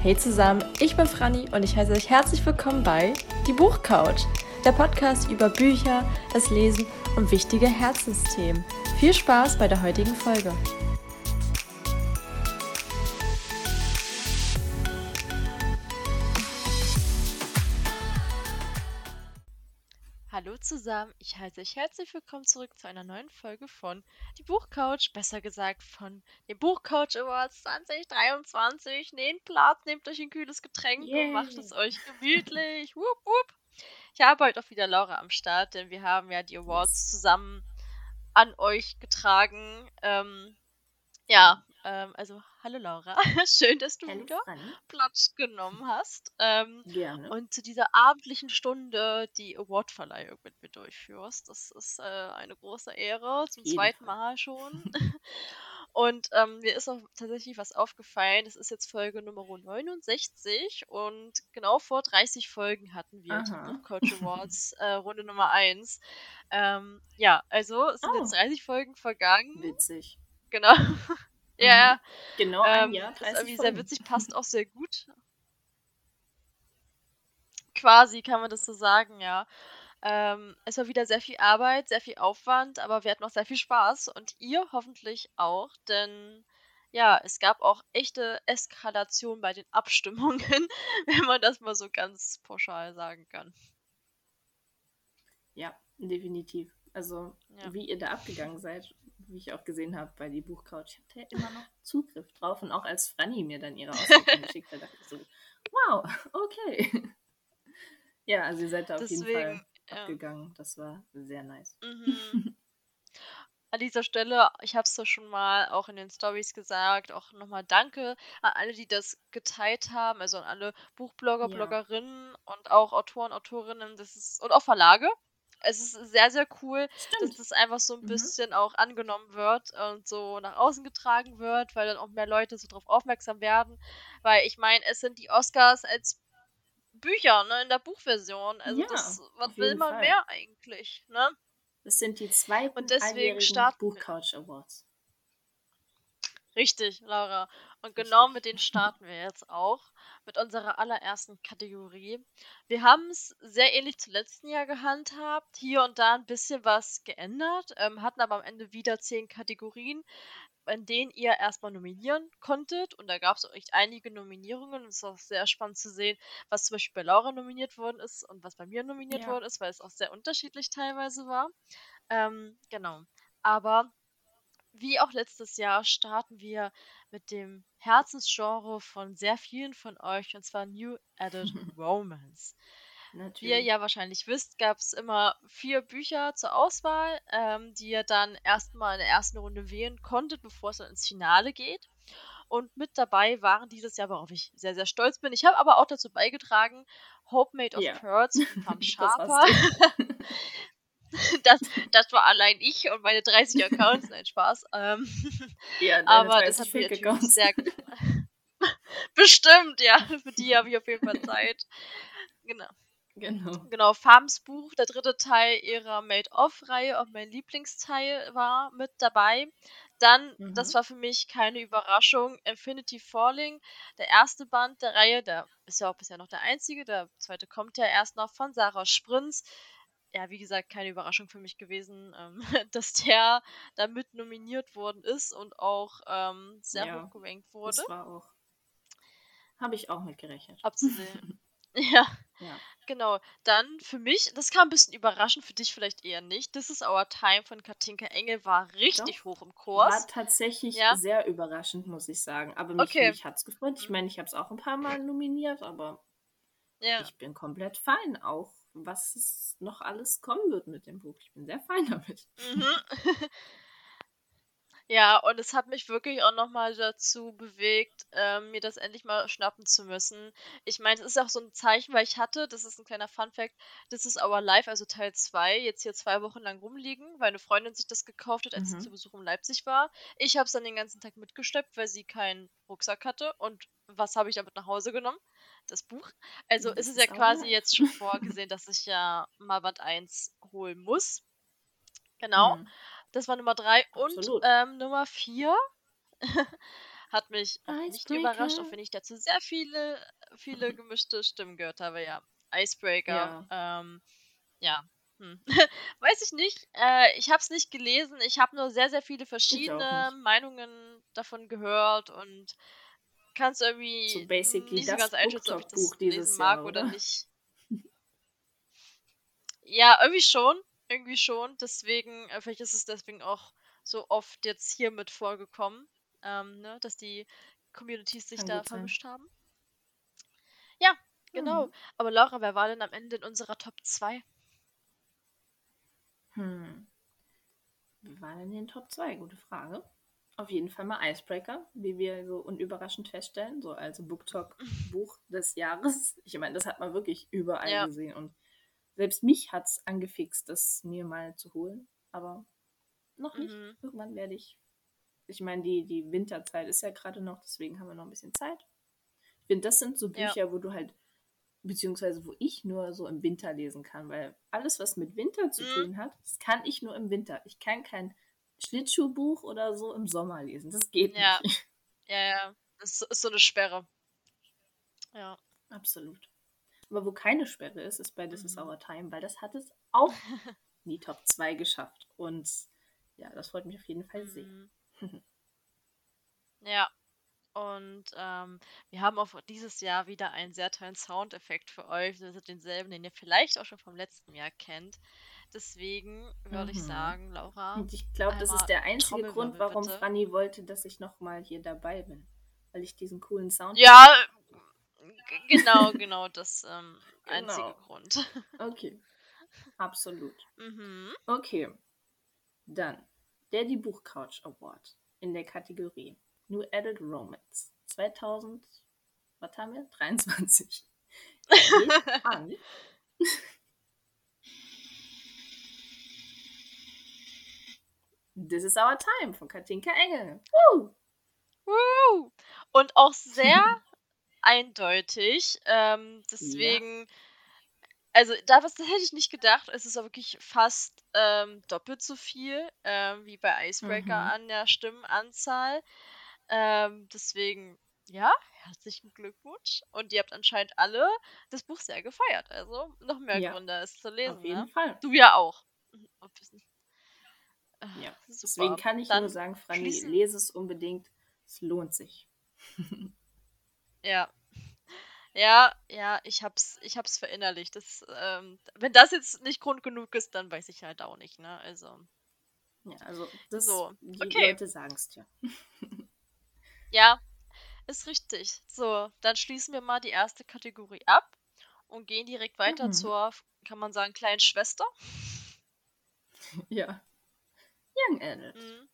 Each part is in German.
Hey zusammen, ich bin Franny und ich heiße euch herzlich willkommen bei Die Buchcouch, der Podcast über Bücher, das Lesen und wichtige Herzensthemen. Viel Spaß bei der heutigen Folge. Zusammen, ich heiße euch herzlich willkommen zurück zu einer neuen Folge von Die Buchcouch, besser gesagt von den Buchcouch Awards 2023. Nehmt Platz, nehmt euch ein kühles Getränk Yay. und macht es euch gemütlich. wupp, wupp. Ich habe heute auch wieder Laura am Start, denn wir haben ja die Awards zusammen an euch getragen. Ähm, ja, ähm, also hallo Laura, schön, dass du Hallo wieder Franny. Platz genommen hast. Ähm, Gerne. und zu dieser abendlichen Stunde die Awardverleihung mit mir durchführst. Das ist äh, eine große Ehre, zum jeden zweiten. Mal schon. Und ähm, mir ist auch tatsächlich was aufgefallen. Das ist jetzt Folge Nummer 69 und genau vor 30 Folgen hatten wir die Aha. Buchcoach Awards äh, Runde Nummer 1. Ähm, ja, also es sind Oh. jetzt 30 Folgen vergangen. Witzig. Genau. Ja, Genau ein ähm, Jahr, ist 30 irgendwie sehr witzig, passt auch sehr gut. Quasi kann man das so sagen, ja. Ähm, es war wieder sehr viel Arbeit, sehr viel Aufwand, aber wir hatten auch sehr viel Spaß und ihr hoffentlich auch, denn ja, es gab auch echte Eskalation bei den Abstimmungen, wenn man das mal so ganz pauschal sagen kann. Ja, definitiv. Also, Ja. wie ihr da abgegangen seid, wie ich auch gesehen habe bei die Buchcouch, ich hatte ja immer noch Zugriff drauf. Und auch als Franny mir dann ihre Auswertung geschickt hat, dachte ich so, wow, okay. Ja, also ihr seid da auf jeden Fall Deswegen, ja. abgegangen. Das war sehr nice. Mhm. An dieser Stelle, ich habe es ja schon mal auch in den Stories gesagt, auch nochmal Danke an alle, die das geteilt haben, also an alle Buchblogger, Ja. Bloggerinnen und auch Autoren, Autorinnen, das ist und auch Verlage. Es ist sehr, sehr cool, dass Stimmt. das einfach so ein Mhm. bisschen auch angenommen wird und so nach außen getragen wird, weil dann auch mehr Leute so drauf aufmerksam werden. Weil ich meine, es sind die Oscars als Bücher, ne, in der Buchversion. Also Ja, das, was will man Fall. mehr eigentlich, ne? Das sind die zweiten Und deswegen starten. Buchcouch Awards. Richtig, Laura. Und genau mit denen starten wir jetzt auch. Mit unserer allerersten Kategorie. Wir haben es sehr ähnlich zum letzten Jahr gehandhabt. Hier und da ein bisschen was geändert. Ähm, hatten aber am Ende wieder zehn Kategorien, in denen ihr erstmal nominieren konntet. Und da gab es auch echt einige Nominierungen. Und es ist auch sehr spannend zu sehen, was zum Beispiel bei Laura nominiert worden ist und was bei mir nominiert Ja. worden ist, weil es auch sehr unterschiedlich teilweise war. Ähm, genau. Aber wie auch letztes Jahr starten wir mit dem Herzensgenre von sehr vielen von euch, und zwar New Adult Romance. Wie ihr Natürlich. ja wahrscheinlich wisst, gab es immer vier Bücher zur Auswahl, ähm, die ihr dann erstmal in der ersten Runde wählen konntet, bevor es dann ins Finale geht. Und mit dabei waren dieses Jahr, worauf ich sehr, sehr stolz bin. Ich habe aber auch dazu beigetragen, Hope Made of Ja. Pearls von Pam Sharper. Das, das war allein ich und meine 30 Accounts. Nein, Spaß. Ähm, Ja, aber das 30 hat mir natürlich sehr gut. Bestimmt, ja. Für die habe ich auf jeden Fall Zeit. Genau. Genau. Genau, Farms Buch, der dritte Teil ihrer Made-of-Reihe und mein Lieblingsteil war mit dabei. Dann, das Mhm. war für mich keine Überraschung, Infinity Falling, der erste Band der Reihe, der ist ja auch bisher noch der einzige, der zweite kommt ja erst noch von Sarah Sprinz. Ja, wie gesagt, keine Überraschung für mich gewesen, ähm, dass der damit nominiert worden ist und auch ähm, sehr Ja, hoch gerankt wurde. Das war auch. Habe ich auch mitgerechnet. Abzusehen. ja. Ja. Genau, dann für mich, das kam ein bisschen überraschend, für dich vielleicht eher nicht. This is Our Time von Katinka Engel war richtig Doch. hoch im War Kurs. tatsächlich Ja, sehr überraschend, muss ich sagen. Aber mich, okay. mich hat es gefreut. Ich Mhm. meine, ich habe es auch ein paar Mal nominiert, aber Ja. ich bin komplett fein, auch was noch alles kommen wird mit dem Buch. Ich bin sehr fein damit. Mhm. Ja, und es hat mich wirklich auch nochmal dazu bewegt, ähm, mir das endlich mal schnappen zu müssen. Ich meine, es ist auch so ein Zeichen, weil ich hatte, das ist ein kleiner Funfact, das ist Our Life, also Teil 2, jetzt hier zwei Wochen lang rumliegen, weil eine Freundin sich das gekauft hat, als sie zu Mhm. Besuch in Leipzig war. Ich habe es dann den ganzen Tag mitgeschleppt, weil sie keinen Rucksack hatte. Und was habe ich damit nach Hause genommen? Das Buch. Also ist Das es ja ist quasi Life. jetzt schon vorgesehen, dass ich ja mal Band 1 holen muss. Genau. Mhm. Das war Nummer drei. Und Absolut. ähm, Nummer vier Hat mich nicht überrascht, auch wenn ich dazu sehr viele, viele gemischte Stimmen gehört habe. Ja, Icebreaker. Ja, ähm, ja hm. Weiß ich nicht. Äh, ich habe es nicht gelesen. Ich habe nur sehr, sehr viele verschiedene Meinungen davon gehört und kann es irgendwie so nicht so ganz einschätzen, ob ich das lesen mag Jahr, oder? oder nicht. ja, irgendwie schon. Irgendwie schon. Deswegen, äh, vielleicht ist es deswegen auch so oft jetzt hier mit vorgekommen, ähm, ne, dass die Communities sich kann da vermischt haben. Ja, genau. Mhm. Aber Laura, wer war denn am Ende in unserer Top 2? Hm. Wie war denn in den Top 2? Gute Frage. Auf jeden Fall mal Icebreaker, wie wir so unüberraschend feststellen, so als BookTalk-Buch des Jahres. Ich meine, das hat man wirklich überall ja. gesehen und selbst mich hat es angefixt, das mir mal zu holen. Aber noch nicht. Mhm. Irgendwann werde ich. Ich meine, die, die Winterzeit ist ja gerade noch, deswegen haben wir noch ein bisschen Zeit. Ich finde, das sind so Bücher, ja. wo du halt beziehungsweise wo ich nur so im Winter lesen kann, weil alles, was mit Winter zu mhm. tun hat, das kann ich nur im Winter. Ich kann kein Schlittschuhbuch oder so im Sommer lesen. Das geht ja. nicht. Ja, ja. Das ist so eine Sperre. Ja. Absolut. Aber wo keine Sperre ist, ist bei This mhm. is Our Time, weil das hat es auch in die Top 2 geschafft. Und ja, das freut mich auf jeden Fall sehr. Mhm. ja, und ähm, wir haben auch dieses Jahr wieder einen sehr tollen Soundeffekt für euch. Das ist denselben, den ihr vielleicht auch schon vom letzten Jahr kennt. Deswegen würde ich mhm. sagen, Laura. Und ich glaube, das ist der einzige Grund, warum bitte. Franny wollte, dass ich nochmal hier dabei bin. Weil ich diesen coolen Sound. Ja, genau, genau, das ähm, genau. einzige Grund. Okay. Absolut. Mhm. Okay. Dann der Die Buchcouch Award in der Kategorie New Adult Romance 2000, was haben wir? 23. an. This is our time von Katinka Engel. Woo! Woo! Und auch sehr eindeutig. Ähm, deswegen, ja. also das, das hätte ich nicht gedacht. Es ist auch wirklich fast ähm, doppelt so viel ähm, wie bei Icebreaker mhm. an der Stimmenanzahl. Ähm, deswegen, ja, herzlichen Glückwunsch. Und ihr habt anscheinend alle das Buch sehr gefeiert. Also noch mehr ja, Gründe, es zu lesen. Auf jeden ne? Fall. Du ja auch. Ja, deswegen kann ich Dann nur sagen, Franny, lese es unbedingt. Es lohnt sich. ja. Ja, ja, ich hab's, ich hab's verinnerlicht. Das, ähm, wenn das jetzt nicht Grund genug ist, dann weiß ich halt auch nicht, ne? Also. Ja, also das so. die okay. Leute sagen es dir. Ja, ist richtig. So, dann schließen wir mal die erste Kategorie ab und gehen direkt weiter mhm. zur, kann man sagen, kleinen Schwester. Ja. Young Adult. Mhm.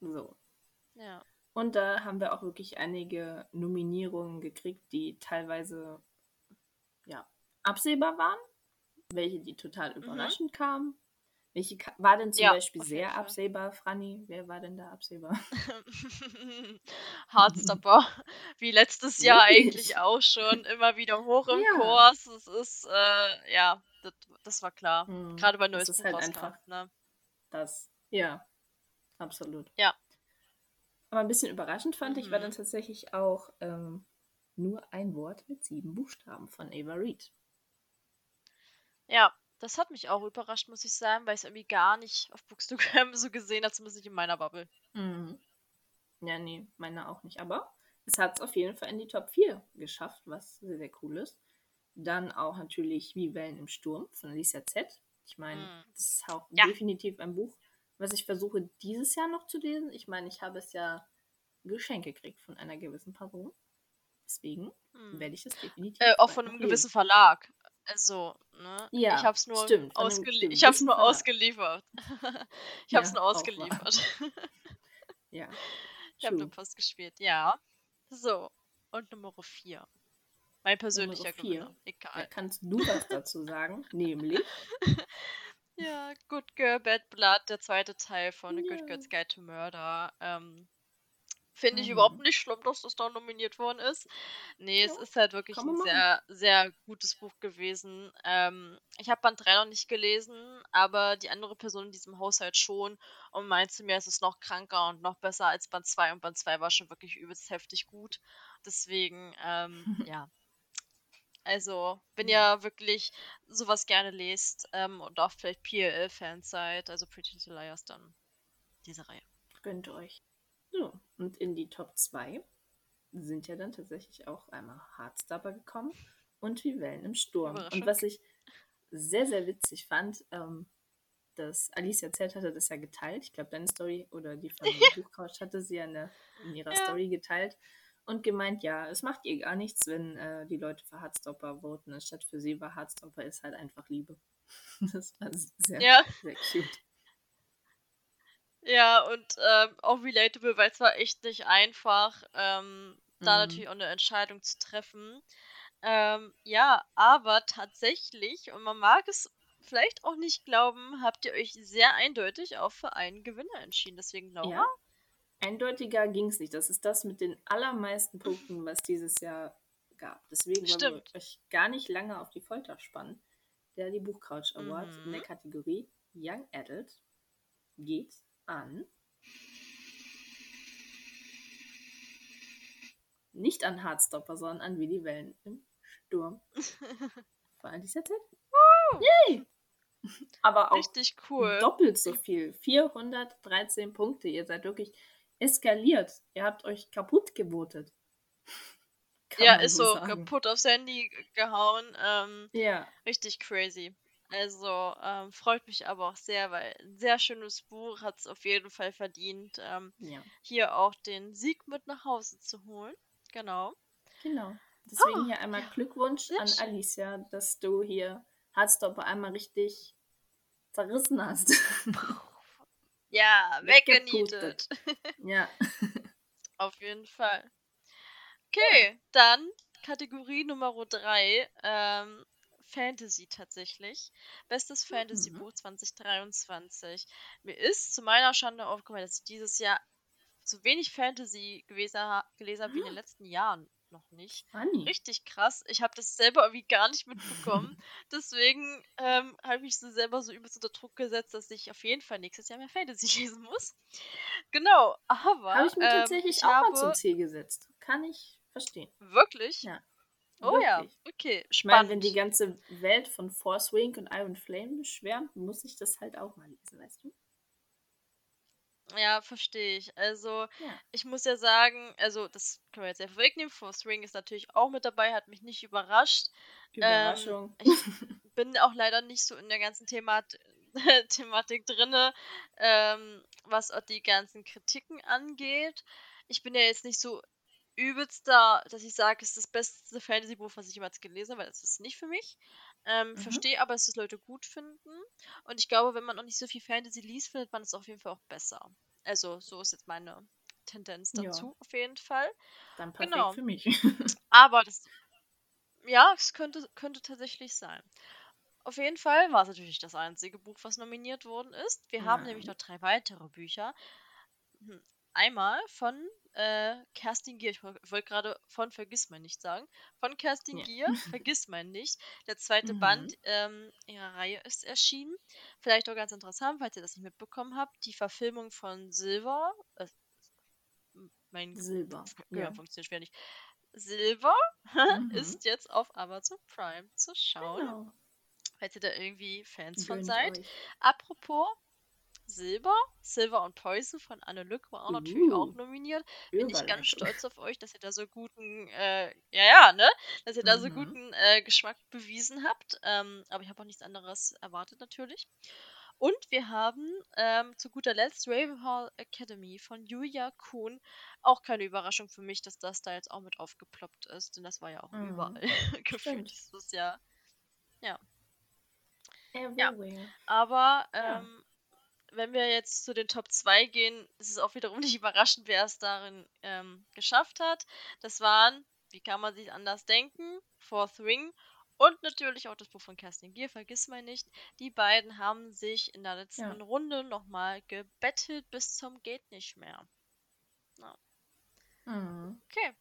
So. Ja. Und da haben wir auch wirklich einige Nominierungen gekriegt, die teilweise ja, absehbar waren, welche die total mhm. überraschend mhm. kamen welche war denn zum ja, Beispiel sehr absehbar, Franny? Wer war denn da absehbar? Hardstopper. Wie letztes Jahr eigentlich auch schon. Immer wieder hoch im ja. Kurs. Es ist, äh, ja, das, das, war klar. Hm. Gerade bei neues Das ist halt einfach ne? das. Ja, absolut. Ja. Aber ein bisschen überraschend fand mhm. ich, war dann mhm. tatsächlich auch ähm, nur ein Wort mit sieben Buchstaben von Ava Reed. Ja, das hat mich auch überrascht, muss ich sagen, weil ich es irgendwie gar nicht auf Bookstagram so gesehen habe, zumindest nicht in meiner Bubble. Mhm. Ja, nee, meine auch nicht. Aber es hat es auf jeden Fall in die Top 4 geschafft, was sehr, sehr cool ist. Dann auch natürlich Wie Wellen im Sturm von Alicia Z. Ich meine, mhm. das ist auch ja. definitiv ein Buch, was ich versuche dieses Jahr noch zu lesen. Ich meine, ich habe es ja geschenkt gekriegt von einer gewissen Person. Deswegen mhm. werde ich das definitiv. Äh, auch von einem lesen. gewissen Verlag. Also, ne? Ja, ich hab's nur, stimmt, ausgelie ich hab's nur ausgeliefert. ich hab's ja, nur ausgeliefert. ja. Ich habe eine Post gespielt, ja. So, und Nummer 4. Mein persönlicher Gewinner. Egal. Ja, kannst du was dazu sagen? Nämlich. Ja, Good Girl, Bad Blood, der zweite Teil von ja. Good Girl's Guide to Murder. Ähm, Finde ich überhaupt nicht schlimm, dass das da nominiert worden ist. Nee, es ist halt wirklich ein sehr, sehr gutes Buch gewesen. Ähm, ich habe Band 3 noch nicht gelesen, aber die andere Person in diesem Haushalt schon und meinte mir, es ist noch kranker und noch besser als Band 2 und Band 2 war schon wirklich übelst heftig gut. Deswegen, ähm, ja. Also, wenn ihr wirklich sowas gerne lest ähm, und auch vielleicht PLL-Fans seid, also Pretty Little Liars, dann diese Reihe. Gönnt euch. So, und in die Top 2 sind ja dann tatsächlich auch einmal Hardstopper gekommen und Wie Wellen im Sturm. Und was ich sehr, sehr witzig fand, ähm, dass Alice erzählt hatte, das ja geteilt. Ich glaube, deine Story oder die von Buchcouch hatte sie ja eine, in ihrer ja. Story geteilt und gemeint, ja, es macht ihr gar nichts, wenn äh, die Leute für Hardstopper voten, anstatt für sie, weil Hardstopper ist halt einfach Liebe. das war sehr, ja. sehr cute. Ja, und ähm, auch relatable, weil es war echt nicht einfach, ähm, da mhm. natürlich auch eine Entscheidung zu treffen. Ähm, ja, aber tatsächlich, und man mag es vielleicht auch nicht glauben, habt ihr euch sehr eindeutig auch für einen Gewinner entschieden. Deswegen, Laura? Ja. Eindeutiger ging es nicht. Das ist das mit den allermeisten Punkten, was dieses Jahr gab. Deswegen Stimmt. wollen wir euch gar nicht lange auf die Folter spannen. Der die Buchcouch Award mhm. in der Kategorie Young Adult geht an. Nicht an Hardstopper, sondern an Wie die Wellen im Sturm. Vor allem dieser Zeit. Yay! Aber auch Richtig cool. doppelt so viel. 413 Punkte. Ihr seid wirklich eskaliert. Ihr habt euch kaputt gebotet. ja, ist so, sagen. kaputt aufs Handy gehauen. Ähm, ja. Richtig crazy. Also ähm, freut mich aber auch sehr, weil ein sehr schönes Buch hat es auf jeden Fall verdient, ähm, ja. hier auch den Sieg mit nach Hause zu holen. Genau. Genau. Deswegen oh, hier einmal ja. Glückwunsch an schön. Alicia, dass du hier Hardstopper einmal richtig zerrissen hast. ja, weggenietet. ja. Auf jeden Fall. Okay, dann Kategorie Nummer 3. Ähm, Fantasy tatsächlich. Bestes Fantasy-Buch mhm. 2023. Mir ist zu meiner Schande aufgefallen, dass ich dieses Jahr so wenig Fantasy gelesen, gelesen habe wie in den letzten Jahren noch nicht. Funny. Richtig krass. Ich habe das selber irgendwie gar nicht mitbekommen. Deswegen ähm, habe ich so selber so übelst unter Druck gesetzt, dass ich auf jeden Fall nächstes Jahr mehr Fantasy lesen muss. Genau, aber. Habe ich mir ähm, tatsächlich ich auch habe... mal zum Ziel gesetzt. Kann ich verstehen. Wirklich? Ja. Oh Wirklich. ja, okay, Ich meine, wenn die ganze Welt von Force Wing und Iron Flame schwärmt, muss ich das halt auch mal lesen, weißt du? Ja, verstehe ich. Also, Ja. ich muss ja sagen, also das können wir jetzt ja vorwegnehmen. Force Ring ist natürlich auch mit dabei, hat mich nicht überrascht. Ähm, Überraschung. ich bin auch leider nicht so in der ganzen Themat Thematik drinne, ähm, was auch die ganzen Kritiken angeht. Ich bin ja jetzt nicht so übelster, dass ich sage, es ist das beste Fantasy-Buch, was ich jemals gelesen habe, weil das ist nicht für mich. Ähm, mhm. Verstehe aber, dass das Leute gut finden. Und ich glaube, wenn man noch nicht so viel Fantasy liest, findet man es auf jeden Fall auch besser. Also, so ist jetzt meine Tendenz dazu, ja. auf jeden Fall. Dann perfekt genau. für mich. aber das, ja, es könnte, könnte tatsächlich sein. Auf jeden Fall war es natürlich das einzige Buch, was nominiert worden ist. Wir Nein. haben nämlich noch drei weitere Bücher. Einmal von äh, Kerstin Gier, ich wollte gerade von Vergiss mein nicht sagen, von Kerstin ja. Gier, Vergiss mein nicht. Der zweite mhm. Band ähm, ihrer Reihe ist erschienen. Vielleicht auch ganz interessant, falls ihr das nicht mitbekommen habt, die Verfilmung von Silver, äh, mein Silber, ja. funktioniert schwer nicht. Silver mhm. ist jetzt auf Amazon Prime zu schauen. Genau. Falls ihr da irgendwie Fans Gönnt von seid. Euch. Apropos, Silber. Silver und Poison von Anne Lück war auch uh, natürlich auch nominiert. Bin ich ganz stolz auf euch, dass ihr da so guten, äh, ja, ja, ne? Dass ihr da mhm. so guten äh, Geschmack bewiesen habt. Ähm, aber ich habe auch nichts anderes erwartet natürlich. Und wir haben ähm, zu guter Letzt Ravenhall Academy von Julia Kuhn. Auch keine Überraschung für mich, dass das da jetzt auch mit aufgeploppt ist, denn das war ja auch mhm. überall gefühlt dieses Jahr. Ja. Ja. Aber ähm, wenn wir jetzt zu den Top 2 gehen, ist es auch wiederum nicht überraschend, wer es darin ähm, geschafft hat. Das waren, wie kann man sich anders denken, Fourth Ring und natürlich auch das Buch von Kerstin Gier, vergiss mal nicht. Die beiden haben sich in der letzten ja. Runde nochmal gebettelt bis zum geht nicht mehr. Ja. Mhm. Okay.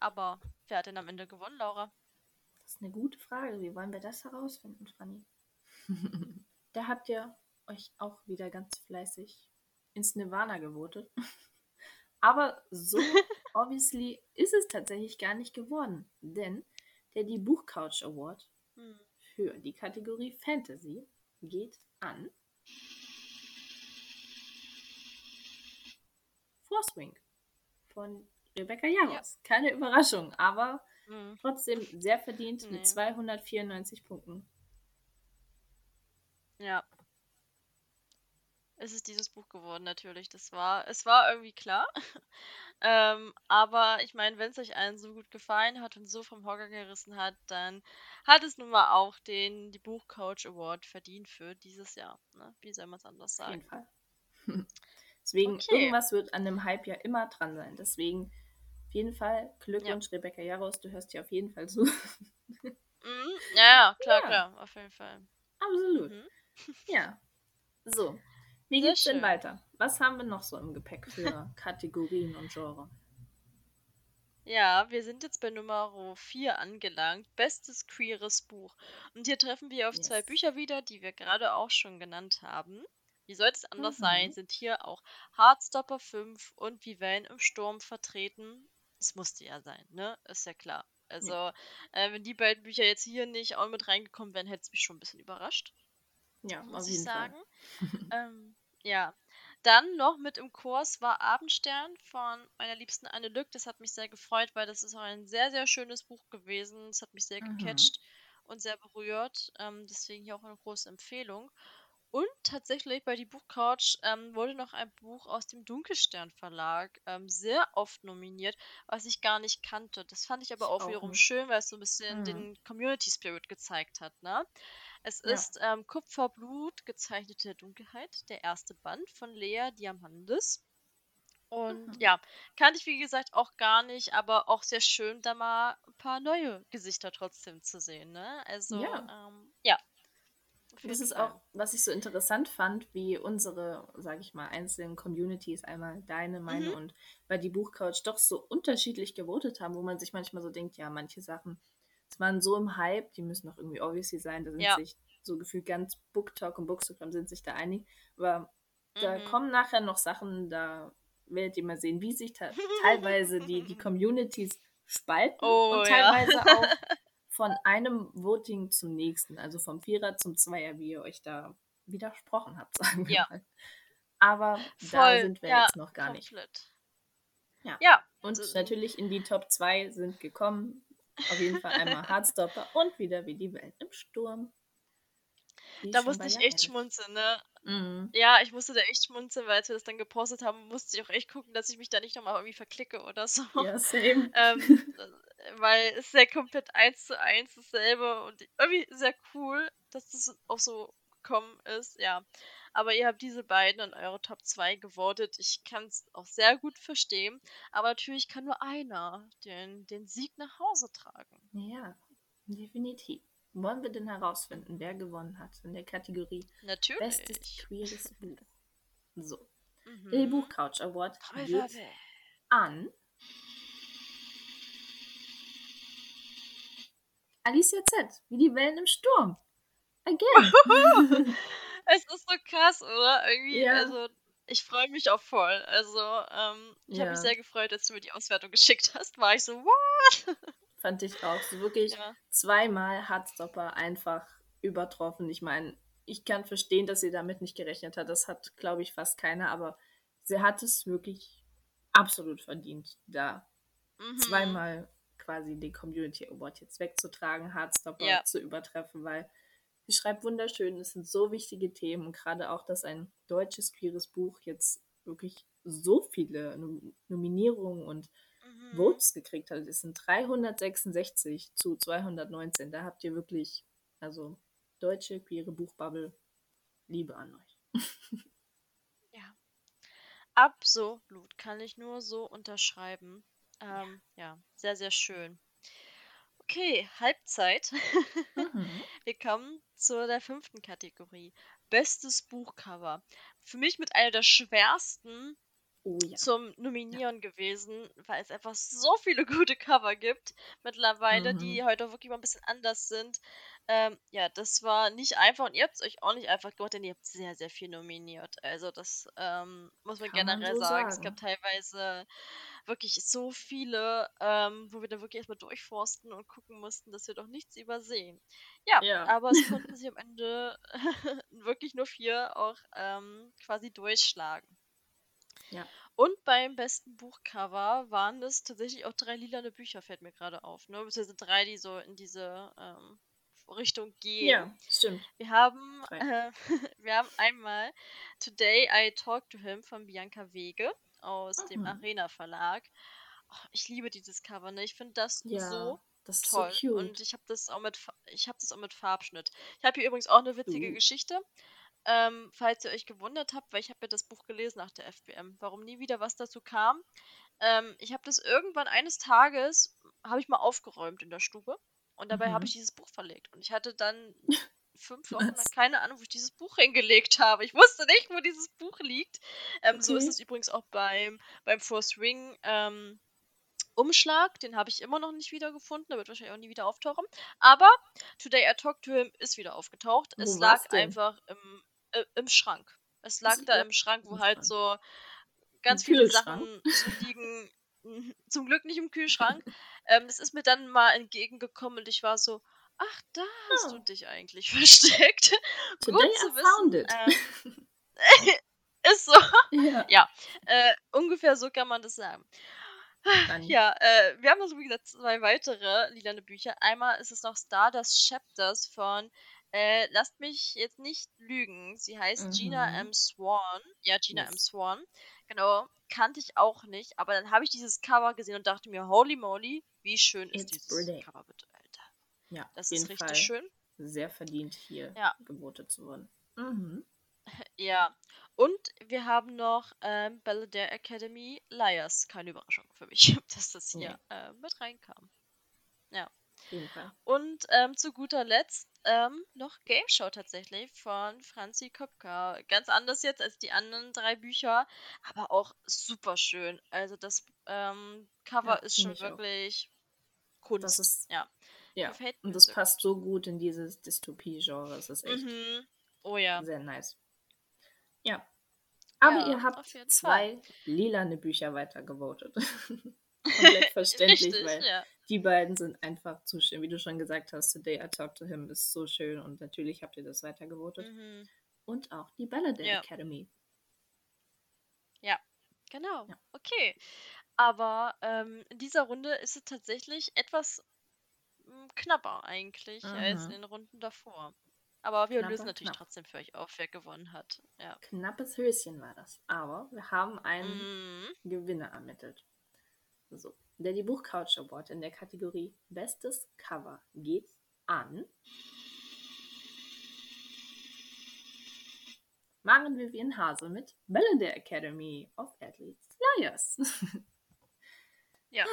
Aber wer hat denn am Ende gewonnen, Laura? Das ist eine gute Frage. Wie wollen wir das herausfinden, Franny? da habt ihr euch auch wieder ganz fleißig ins Nirvana gewotet. Aber so obviously ist es tatsächlich gar nicht geworden. Denn der Die Buchcouch Award Hm. für die Kategorie Fantasy geht an Frostwing von Rebecca Jaros. Keine Überraschung, aber Hm. trotzdem sehr verdient Nee. mit 294 Punkten. Ja. Es ist dieses Buch geworden, natürlich. Das war, es war irgendwie klar. ähm, aber ich meine, wenn es euch allen so gut gefallen hat und so vom Hocker gerissen hat, dann hat es nun mal auch den die Buchcoach Award verdient für dieses Jahr. Ne? Wie soll man es anders Auf jeden sagen? Fall. Deswegen, Okay. irgendwas wird an dem Hype ja immer dran sein. Deswegen, auf jeden Fall, Glückwunsch, Rebecca Jaros, du hörst hier auf jeden Fall zu. Mhm. Ja, ja, klar, Ja. klar, auf jeden Fall. Absolut. Mhm. Ja. So. Wie geht's denn weiter? Was haben wir noch so im Gepäck für Kategorien und Genre? Ja, wir sind jetzt bei Nummer 4 angelangt. Bestes queeres Buch. Und hier treffen wir auf zwei Yes. Bücher wieder, die wir gerade auch schon genannt haben. Wie sollte es anders Mhm. sein, sind hier auch Heartstopper 5 und Wie Wellen im Sturm vertreten. Es musste ja sein, ne? Ist ja klar. Also, äh, wenn die beiden Bücher jetzt hier nicht auch mit reingekommen wären, hätte es mich schon ein bisschen überrascht Ja, muss ich sagen. Ähm, ja. Dann noch mit im Kurs war Abendstern von meiner liebsten Anne Lück. Das hat mich sehr gefreut, weil das ist auch ein sehr, sehr schönes Buch gewesen. Es hat mich sehr Mhm. gecatcht und sehr berührt. Ähm, deswegen hier auch eine große Empfehlung. Und tatsächlich bei die Buchcouch ähm, wurde noch ein Buch aus dem Dunkelstern Verlag ähm, sehr oft nominiert, was ich gar nicht kannte. Das fand ich aber auch wiederum schön, weil es so ein bisschen Mhm. den Community Spirit gezeigt hat, ne? Es Ja. ist ähm, Kupferblut, gezeichnete Dunkelheit, der erste Band von Lea Diamandis. Und Mhm. ja, kannte ich wie gesagt auch gar nicht, aber auch sehr schön, da mal ein paar neue Gesichter trotzdem zu sehen, ne? Also, Ja. ähm, ja. Das ist auch, was ich so interessant fand, wie unsere, sage ich mal, einzelnen Communities, einmal deine, meine Mhm. und bei die Buchcouch doch so unterschiedlich gewotet haben, wo man sich manchmal so denkt, ja, manche Sachen, es waren so im Hype, die müssen doch irgendwie obviously sein, da sind Ja. sich so gefühlt ganz Booktalk und Bookstagram sind sich da einig, aber da Mhm. kommen nachher noch Sachen, da werdet ihr mal sehen, wie sich teilweise die, die Communities spalten Oh, und ja. teilweise auch von einem Voting zum nächsten, also vom Vierer zum Zweier, wie ihr euch da widersprochen habt, sagen wir Ja. mal. Aber da Voll, sind wir ja, jetzt noch gar nicht. komplett. Ja. Ja, Und also, natürlich in die Top 2 sind gekommen, auf jeden Fall einmal Hardstopper und wieder wie die Welt im Sturm. Wie da musste ich echt schmunzeln, ne? Mhm. Ja, ich musste da echt schmunzeln, weil als wir das dann gepostet haben, musste ich auch echt gucken, dass ich mich da nicht nochmal irgendwie verklicke oder so. Ja, same. Ähm, weil es ist ja komplett eins zu eins dasselbe und irgendwie sehr cool, dass das auch so gekommen ist, ja. Aber ihr habt diese beiden in eure Top 2 gewotet. Ich kann es auch sehr gut verstehen. Aber natürlich kann nur einer den, den Sieg nach Hause tragen. Ja, definitiv. Wollen wir denn herausfinden, wer gewonnen hat in der Kategorie Natürlich. Bestes queeres Buch? So, Mhm. der Buchcouch Award geht Trommelwirbel. an Alicia Z, wie die Wellen im Sturm. Again. Es ist so krass, oder? Irgendwie, Ja. also ich freue mich auch voll. Also, ähm, ich habe mich Ja. sehr gefreut, als du mir die Auswertung geschickt hast. War ich so, what? Fand ich auch. So wirklich Ja. zweimal Hardstopper einfach übertroffen. Ich meine, ich kann verstehen, dass sie damit nicht gerechnet hat. Das hat, glaube ich, fast keiner, aber sie hat es wirklich absolut verdient, da Mhm. zweimal quasi den Community Award jetzt wegzutragen, Hardstopper Ja. zu übertreffen, weil sie schreibt wunderschön, es sind so wichtige Themen und gerade auch, dass ein deutsches queeres Buch jetzt wirklich so viele Nom Nominierungen und Mhm. Votes gekriegt hat. Es sind 366 zu 219. Da habt ihr wirklich, also deutsche queere Buchbubble, Liebe an euch. Ja. Absolut. Kann ich nur so unterschreiben. Ähm, ja, sehr, sehr schön. Okay, Halbzeit. Mhm. Wir kommen zu der fünften Kategorie. Bestes Buchcover. Für mich mit einer der schwersten Oh ja. zum Nominieren gewesen, weil es einfach so viele gute Cover gibt mittlerweile, Mhm. die heute wirklich mal ein bisschen anders sind. Ähm, ja, das war nicht einfach und ihr habt es euch auch nicht einfach gemacht, denn ihr habt sehr, sehr viel nominiert. Also das ähm, muss man Kann man generell so sagen. Es sagen. gab teilweise wirklich so viele, ähm, wo wir dann wirklich erstmal durchforsten und gucken mussten, dass wir doch nichts übersehen. Ja, Ja. aber es konnten sich am Ende wirklich nur vier auch ähm, quasi durchschlagen. Ja. Und beim besten Buchcover waren es tatsächlich auch drei lilane Bücher, fällt mir gerade auf. Ne? Beziehungsweise drei, die so in diese ähm, Richtung gehen. Ja, stimmt. Wir haben, äh, wir haben einmal Today I Talk to Him von Bianca Wege aus dem Mhm. Arena Verlag. Oh, ich liebe dieses Cover, ne? Ich finde das Ja, so das ist toll. so. Und ich habe das auch mit Fa- ich habe das auch mit Farbschnitt. Ich habe hier übrigens auch eine witzige Uh. Geschichte. Ähm, falls ihr euch gewundert habt, weil ich habe ja das Buch gelesen nach der FBM, warum nie wieder was dazu kam. Ähm, ich habe das irgendwann eines Tages, habe ich mal aufgeräumt in der Stube und dabei habe Mhm. ich dieses Buch verlegt. Und ich hatte dann fünf Wochen lang keine Ahnung, wo ich dieses Buch hingelegt habe. Ich wusste nicht, wo dieses Buch liegt. Ähm, So ist Okay. es übrigens auch beim, beim Force Ring ähm, Umschlag. Den habe ich immer noch nicht wiedergefunden. Der wird wahrscheinlich auch nie wieder auftauchen. Aber Today I Talked to Him ist wieder aufgetaucht. Es Wo lag war's denn? einfach im, äh, im Schrank. Es lag da im Schrank, wo halt so ganz viele? Sachen liegen. Zum Glück nicht im Kühlschrank. ähm, das ist mir dann mal entgegengekommen und ich war so, ach, da hast du Oh. dich eigentlich versteckt. Today Gut zu wissen. Äh, ist so. ja. Äh, ungefähr so kann man das sagen. Dann, Ja, äh, wir haben also wie gesagt zwei weitere lilane Bücher. Einmal ist es noch Stardust Chapters von, äh, lasst mich jetzt nicht lügen. Sie heißt Gina Mhm. M. Swan. Ja, Gina M. Yes. Swan. Genau, kannte ich auch nicht. Aber dann habe ich dieses Cover gesehen und dachte mir, holy moly, wie schön ist It's dieses pretty. Cover bitte, Alter. Ja, Das ist richtig Fall schön. sehr verdient hier Ja. gewotet zu werden. Mhm. Ja. Und wir haben noch ähm, Belladere Academy Liars. Keine Überraschung für mich, dass das hier äh, mit reinkam. Auf jeden Fall. Und ähm, zu guter Letzt ähm, noch Game Show tatsächlich von Franzi Köpker. Ganz anders jetzt als die anderen drei Bücher, aber auch super schön. Also das ähm, Cover Ja, ist schon ich auch. wirklich Kunst. Das ist, ja. ja. Und das passt so gut in dieses Dystopie-Genre. Es ist echt Mhm. Oh ja. sehr nice. Ja. Aber Ja, ihr habt zwei lilane Bücher weitergevotet. Komplett verständlich, Richtig, weil. Die beiden sind einfach zu schön. Wie du schon gesagt hast, Today I Talk to Him ist so schön und natürlich habt ihr das weitergevotet. Mhm. Und auch die Balladin Ja. Academy. Genau. Ja. Okay. Aber ähm, in dieser Runde ist es tatsächlich etwas mm, knapper eigentlich als in den Runden davor. Aber wir Knapper, lösen natürlich knapp. trotzdem für euch auf, wer gewonnen hat. Ja. Knappes Höschen war das. Aber wir haben einen Mhm. Gewinner ermittelt. So. Der die Buchcouch Award in der Kategorie Bestes Cover geht an Maren Vivian Hase mit Belladere Academy of Athletes Liars. Ja.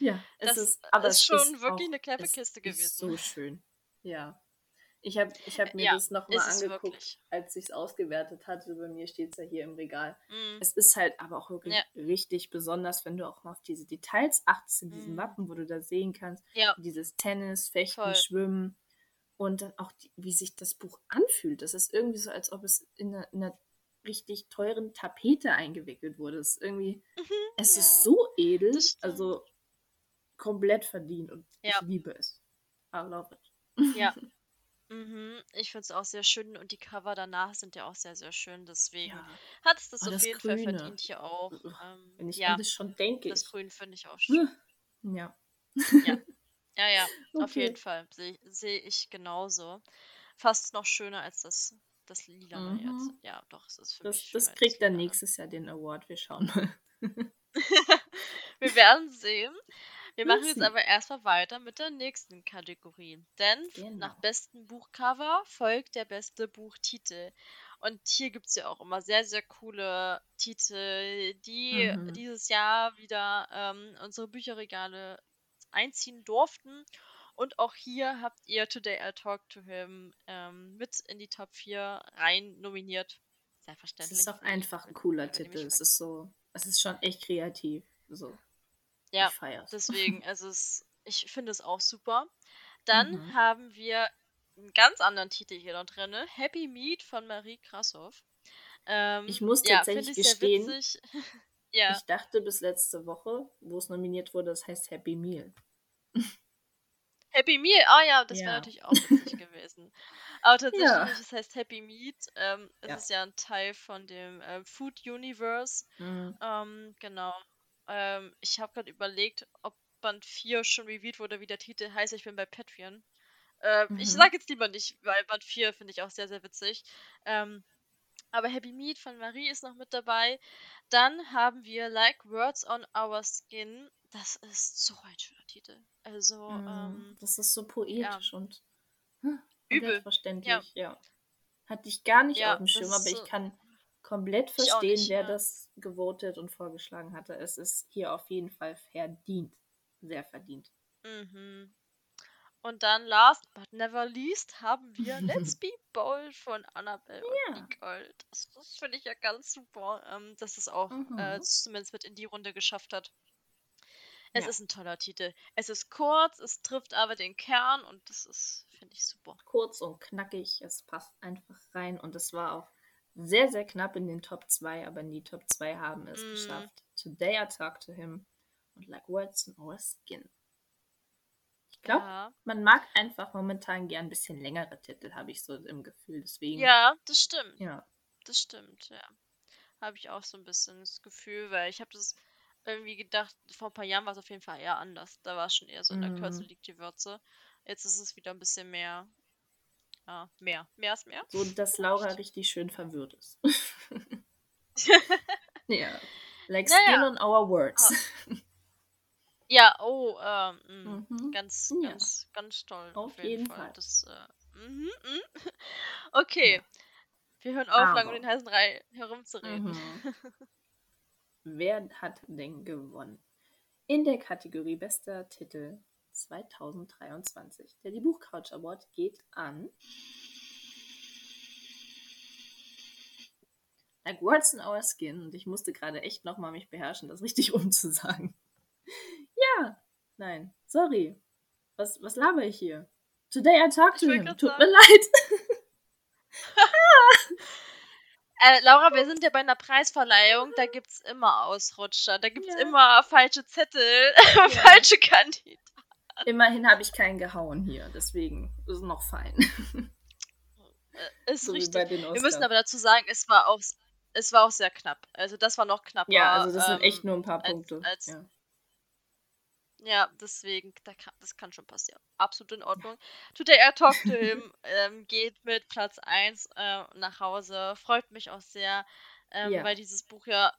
ja, Das ist, aber ist schon ist wirklich auch, eine clevere es Kiste ist gewesen. so schön. Ja. Ich habe ich hab mir Ja, das nochmal angeguckt, wirklich. als ich es ausgewertet hatte. Bei mir steht es ja hier im Regal. Mhm. Es ist halt aber auch wirklich Ja. richtig besonders, wenn du auch mal auf diese Details achtest in diesen Mhm. Wappen, wo du da sehen kannst, Ja, dieses Tennis, Fechten, Voll. Schwimmen und dann auch, die, wie sich das Buch anfühlt. Das ist irgendwie so, als ob es in einer, in einer richtig teuren Tapete eingewickelt wurde. Es ist irgendwie, es ja, ist so edel, also komplett verdient und ich liebe es. I love it. ja. Mhm. Ich finde es auch sehr schön und die Cover danach sind ja auch sehr, sehr schön. Deswegen Ja, hat es das Oh, auf das jeden Fall verdient hier auch. Ähm, wenn ich ja, das schon denke. das Grün finde ich auch schön. Ja. Ja, ja, auf Okay. jeden Fall. Sehe seh ich genauso. Fast noch schöner als das, das Lila jetzt. Mhm. Ja, doch, es ist für Das, mich das kriegt dann nächstes Jahr den Award. Wir schauen mal. Wir werden sehen. Wir machen jetzt aber erstmal weiter mit der nächsten Kategorie. Denn Genau. nach besten Buchcover folgt der beste Buchtitel. Und hier gibt es ja auch immer sehr, sehr coole Titel, die Mhm. dieses Jahr wieder ähm, unsere Bücherregale einziehen durften. Und auch hier habt ihr Today I Talk to Him ähm, mit in die Top 4 rein nominiert. Es Selbstverständlich. ist auch einfach ein cooler Titel. Es ist so es ist schon echt kreativ. So. Ja, deswegen, also es, ich finde es auch super. Dann Mhm. haben wir einen ganz anderen Titel hier noch drin, Happy Meat von Marie Krassoff. Ähm, Ich muss ja, tatsächlich finde ich gestehen, ja, Ich dachte bis letzte Woche, wo es nominiert wurde, das heißt Happy Meal. Happy Meal, ah ja, das wäre Ja. natürlich auch witzig gewesen. Aber tatsächlich, Ja. es heißt Happy Meat. Ähm, es Ja. ist ja ein Teil von dem äh, Food Universe. Mhm. Ähm, genau. Ähm, ich habe gerade überlegt, ob Band 4 schon reviewed wurde, wie der Titel heißt. Ich bin bei Patreon. Ähm, Ich Mhm. sage jetzt lieber nicht, weil Band 4 finde ich auch sehr, sehr witzig. Ähm, aber Happy Meat von Marie ist noch mit dabei. Dann haben wir Like Words on Our Skin. Das ist so ein schöner Titel. Also, Mhm. ähm, Das ist so poetisch und hm, Übel. verständlich. Ja. Hatte ich gar nicht Ja, auf dem Schirm, aber ich kann komplett verstehen, nicht, wer ja. das gewotet und vorgeschlagen hatte. Es ist hier auf jeden Fall verdient. Sehr verdient. Mhm. Und dann last but never least haben wir Let's Be Bold von Annabelle und Ja. Nicole. Das, das finde ich ja ganz super, ähm, dass es auch äh, Mhm. zumindest mit in die Runde geschafft hat. Es Ja. ist ein toller Titel. Es ist kurz, es trifft aber den Kern und das ist, finde ich, super. Kurz und knackig, es passt einfach rein und es war auch sehr, sehr knapp in den Top 2, aber in die Top 2 haben es Mm. geschafft. Today I Talk to Him und Like Words in Our Skin. Ich glaube, Ja. man mag einfach momentan gern ein bisschen längere Titel, habe ich so im Gefühl. Deswegen, ja, das stimmt. ja. Das stimmt, ja. Habe ich auch so ein bisschen das Gefühl, weil ich habe das irgendwie gedacht, vor ein paar Jahren war es auf jeden Fall eher anders. Da war es schon eher so in der Kürze Mhm. liegt die Würze. Jetzt ist es wieder ein bisschen mehr. Ja, mehr. Mehr ist mehr. So, dass Laura richtig schön verwirrt ist. ja. Like Naja. Skin on Our Words. Ja, oh, ähm, mh, Mhm. ganz, Ja. ganz, ganz toll. Auf jeden Fall. Das, äh, mhm, mhm. Okay. Ja. Wir hören auf, Aber- um den heißen Brei herumzureden. Mhm. Wer hat denn gewonnen? In der Kategorie Bester Titel 2023. Der Die Buchcouch Award geht an Like Words in Our Skin. Und ich musste gerade echt nochmal mich beherrschen, das richtig umzusagen. Ja, nein, sorry. Was, was laber ich hier? Today I talk to him. Tut sagen. mir leid. Äh, Laura, wir sind ja bei einer Preisverleihung, da gibt's immer Ausrutscher, da gibt's Ja. immer falsche Zettel, falsche Kandidaten. Immerhin habe ich keinen gehauen hier, deswegen ist noch fein. Äh, Ist so richtig. Wir müssen aber dazu sagen, es war auch, es war auch sehr knapp. Also das war noch knapper. Ja, also das sind ähm, echt nur ein paar als- Punkte. als- ja. Ja, deswegen, da kann, das kann schon passieren. Absolut in Ordnung. Today I Talk to Him ähm, geht mit Platz 1 äh, nach Hause. Freut mich auch sehr, ähm, Ja. weil dieses Buch ja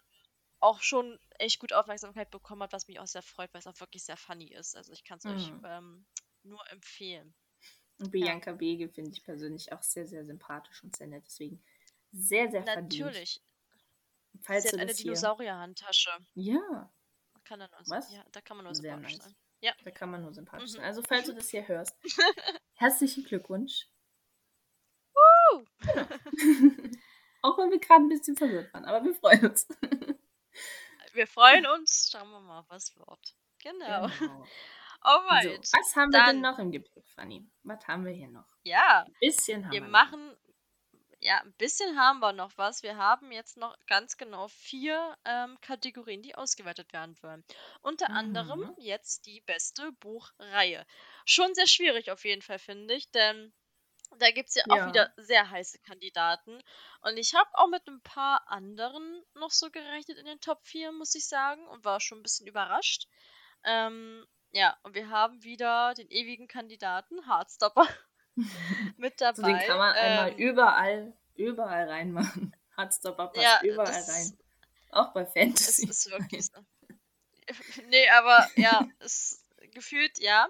auch schon echt gut Aufmerksamkeit bekommen hat, was mich auch sehr freut, weil es auch wirklich sehr funny ist. Also ich kann es euch Mhm. ähm, nur empfehlen. Und Bianca Wege finde ich persönlich auch sehr, sehr sympathisch und sehr nett. Deswegen sehr, sehr verdient. Natürlich. Falls Sie du hat eine. Dinosaurier-Handtasche. Ja, Kann dann nur, Was? Ja, da kann man nur Sehr sympathisch nice. sein. Ja. da kann man nur sympathisch Mhm. sein. Also falls du das hier hörst, herzlichen Glückwunsch. Woo! Genau. Auch wenn wir gerade ein bisschen verwirrt waren, aber wir freuen uns. Wir freuen uns. Schauen wir mal, was wird. Genau. Genau. Alright. So, was haben wir Dann- denn noch im Gepäck, Fanny? Was haben wir hier noch? Ja, Ein bisschen haben wir wir noch. machen. Ja, ein bisschen haben wir noch was. Wir haben jetzt noch ganz genau vier ähm, Kategorien, die ausgewertet werden wollen. Unter Mhm. anderem jetzt die beste Buchreihe. Schon sehr schwierig auf jeden Fall, finde ich, denn da gibt es ja, Ja. auch wieder sehr heiße Kandidaten. Und ich habe auch mit ein paar anderen noch so gerechnet in den Top 4, muss ich sagen, und war schon ein bisschen überrascht. Ähm, ja, und wir haben wieder den ewigen Kandidaten, Hardstopper, mit dabei. So, den kann man einmal Ähm, überall, überall reinmachen. Hardstopper passt ja, überall das- rein. Auch bei Es Fantasy. ist wirklich so. nee, aber ja, es gefühlt ja.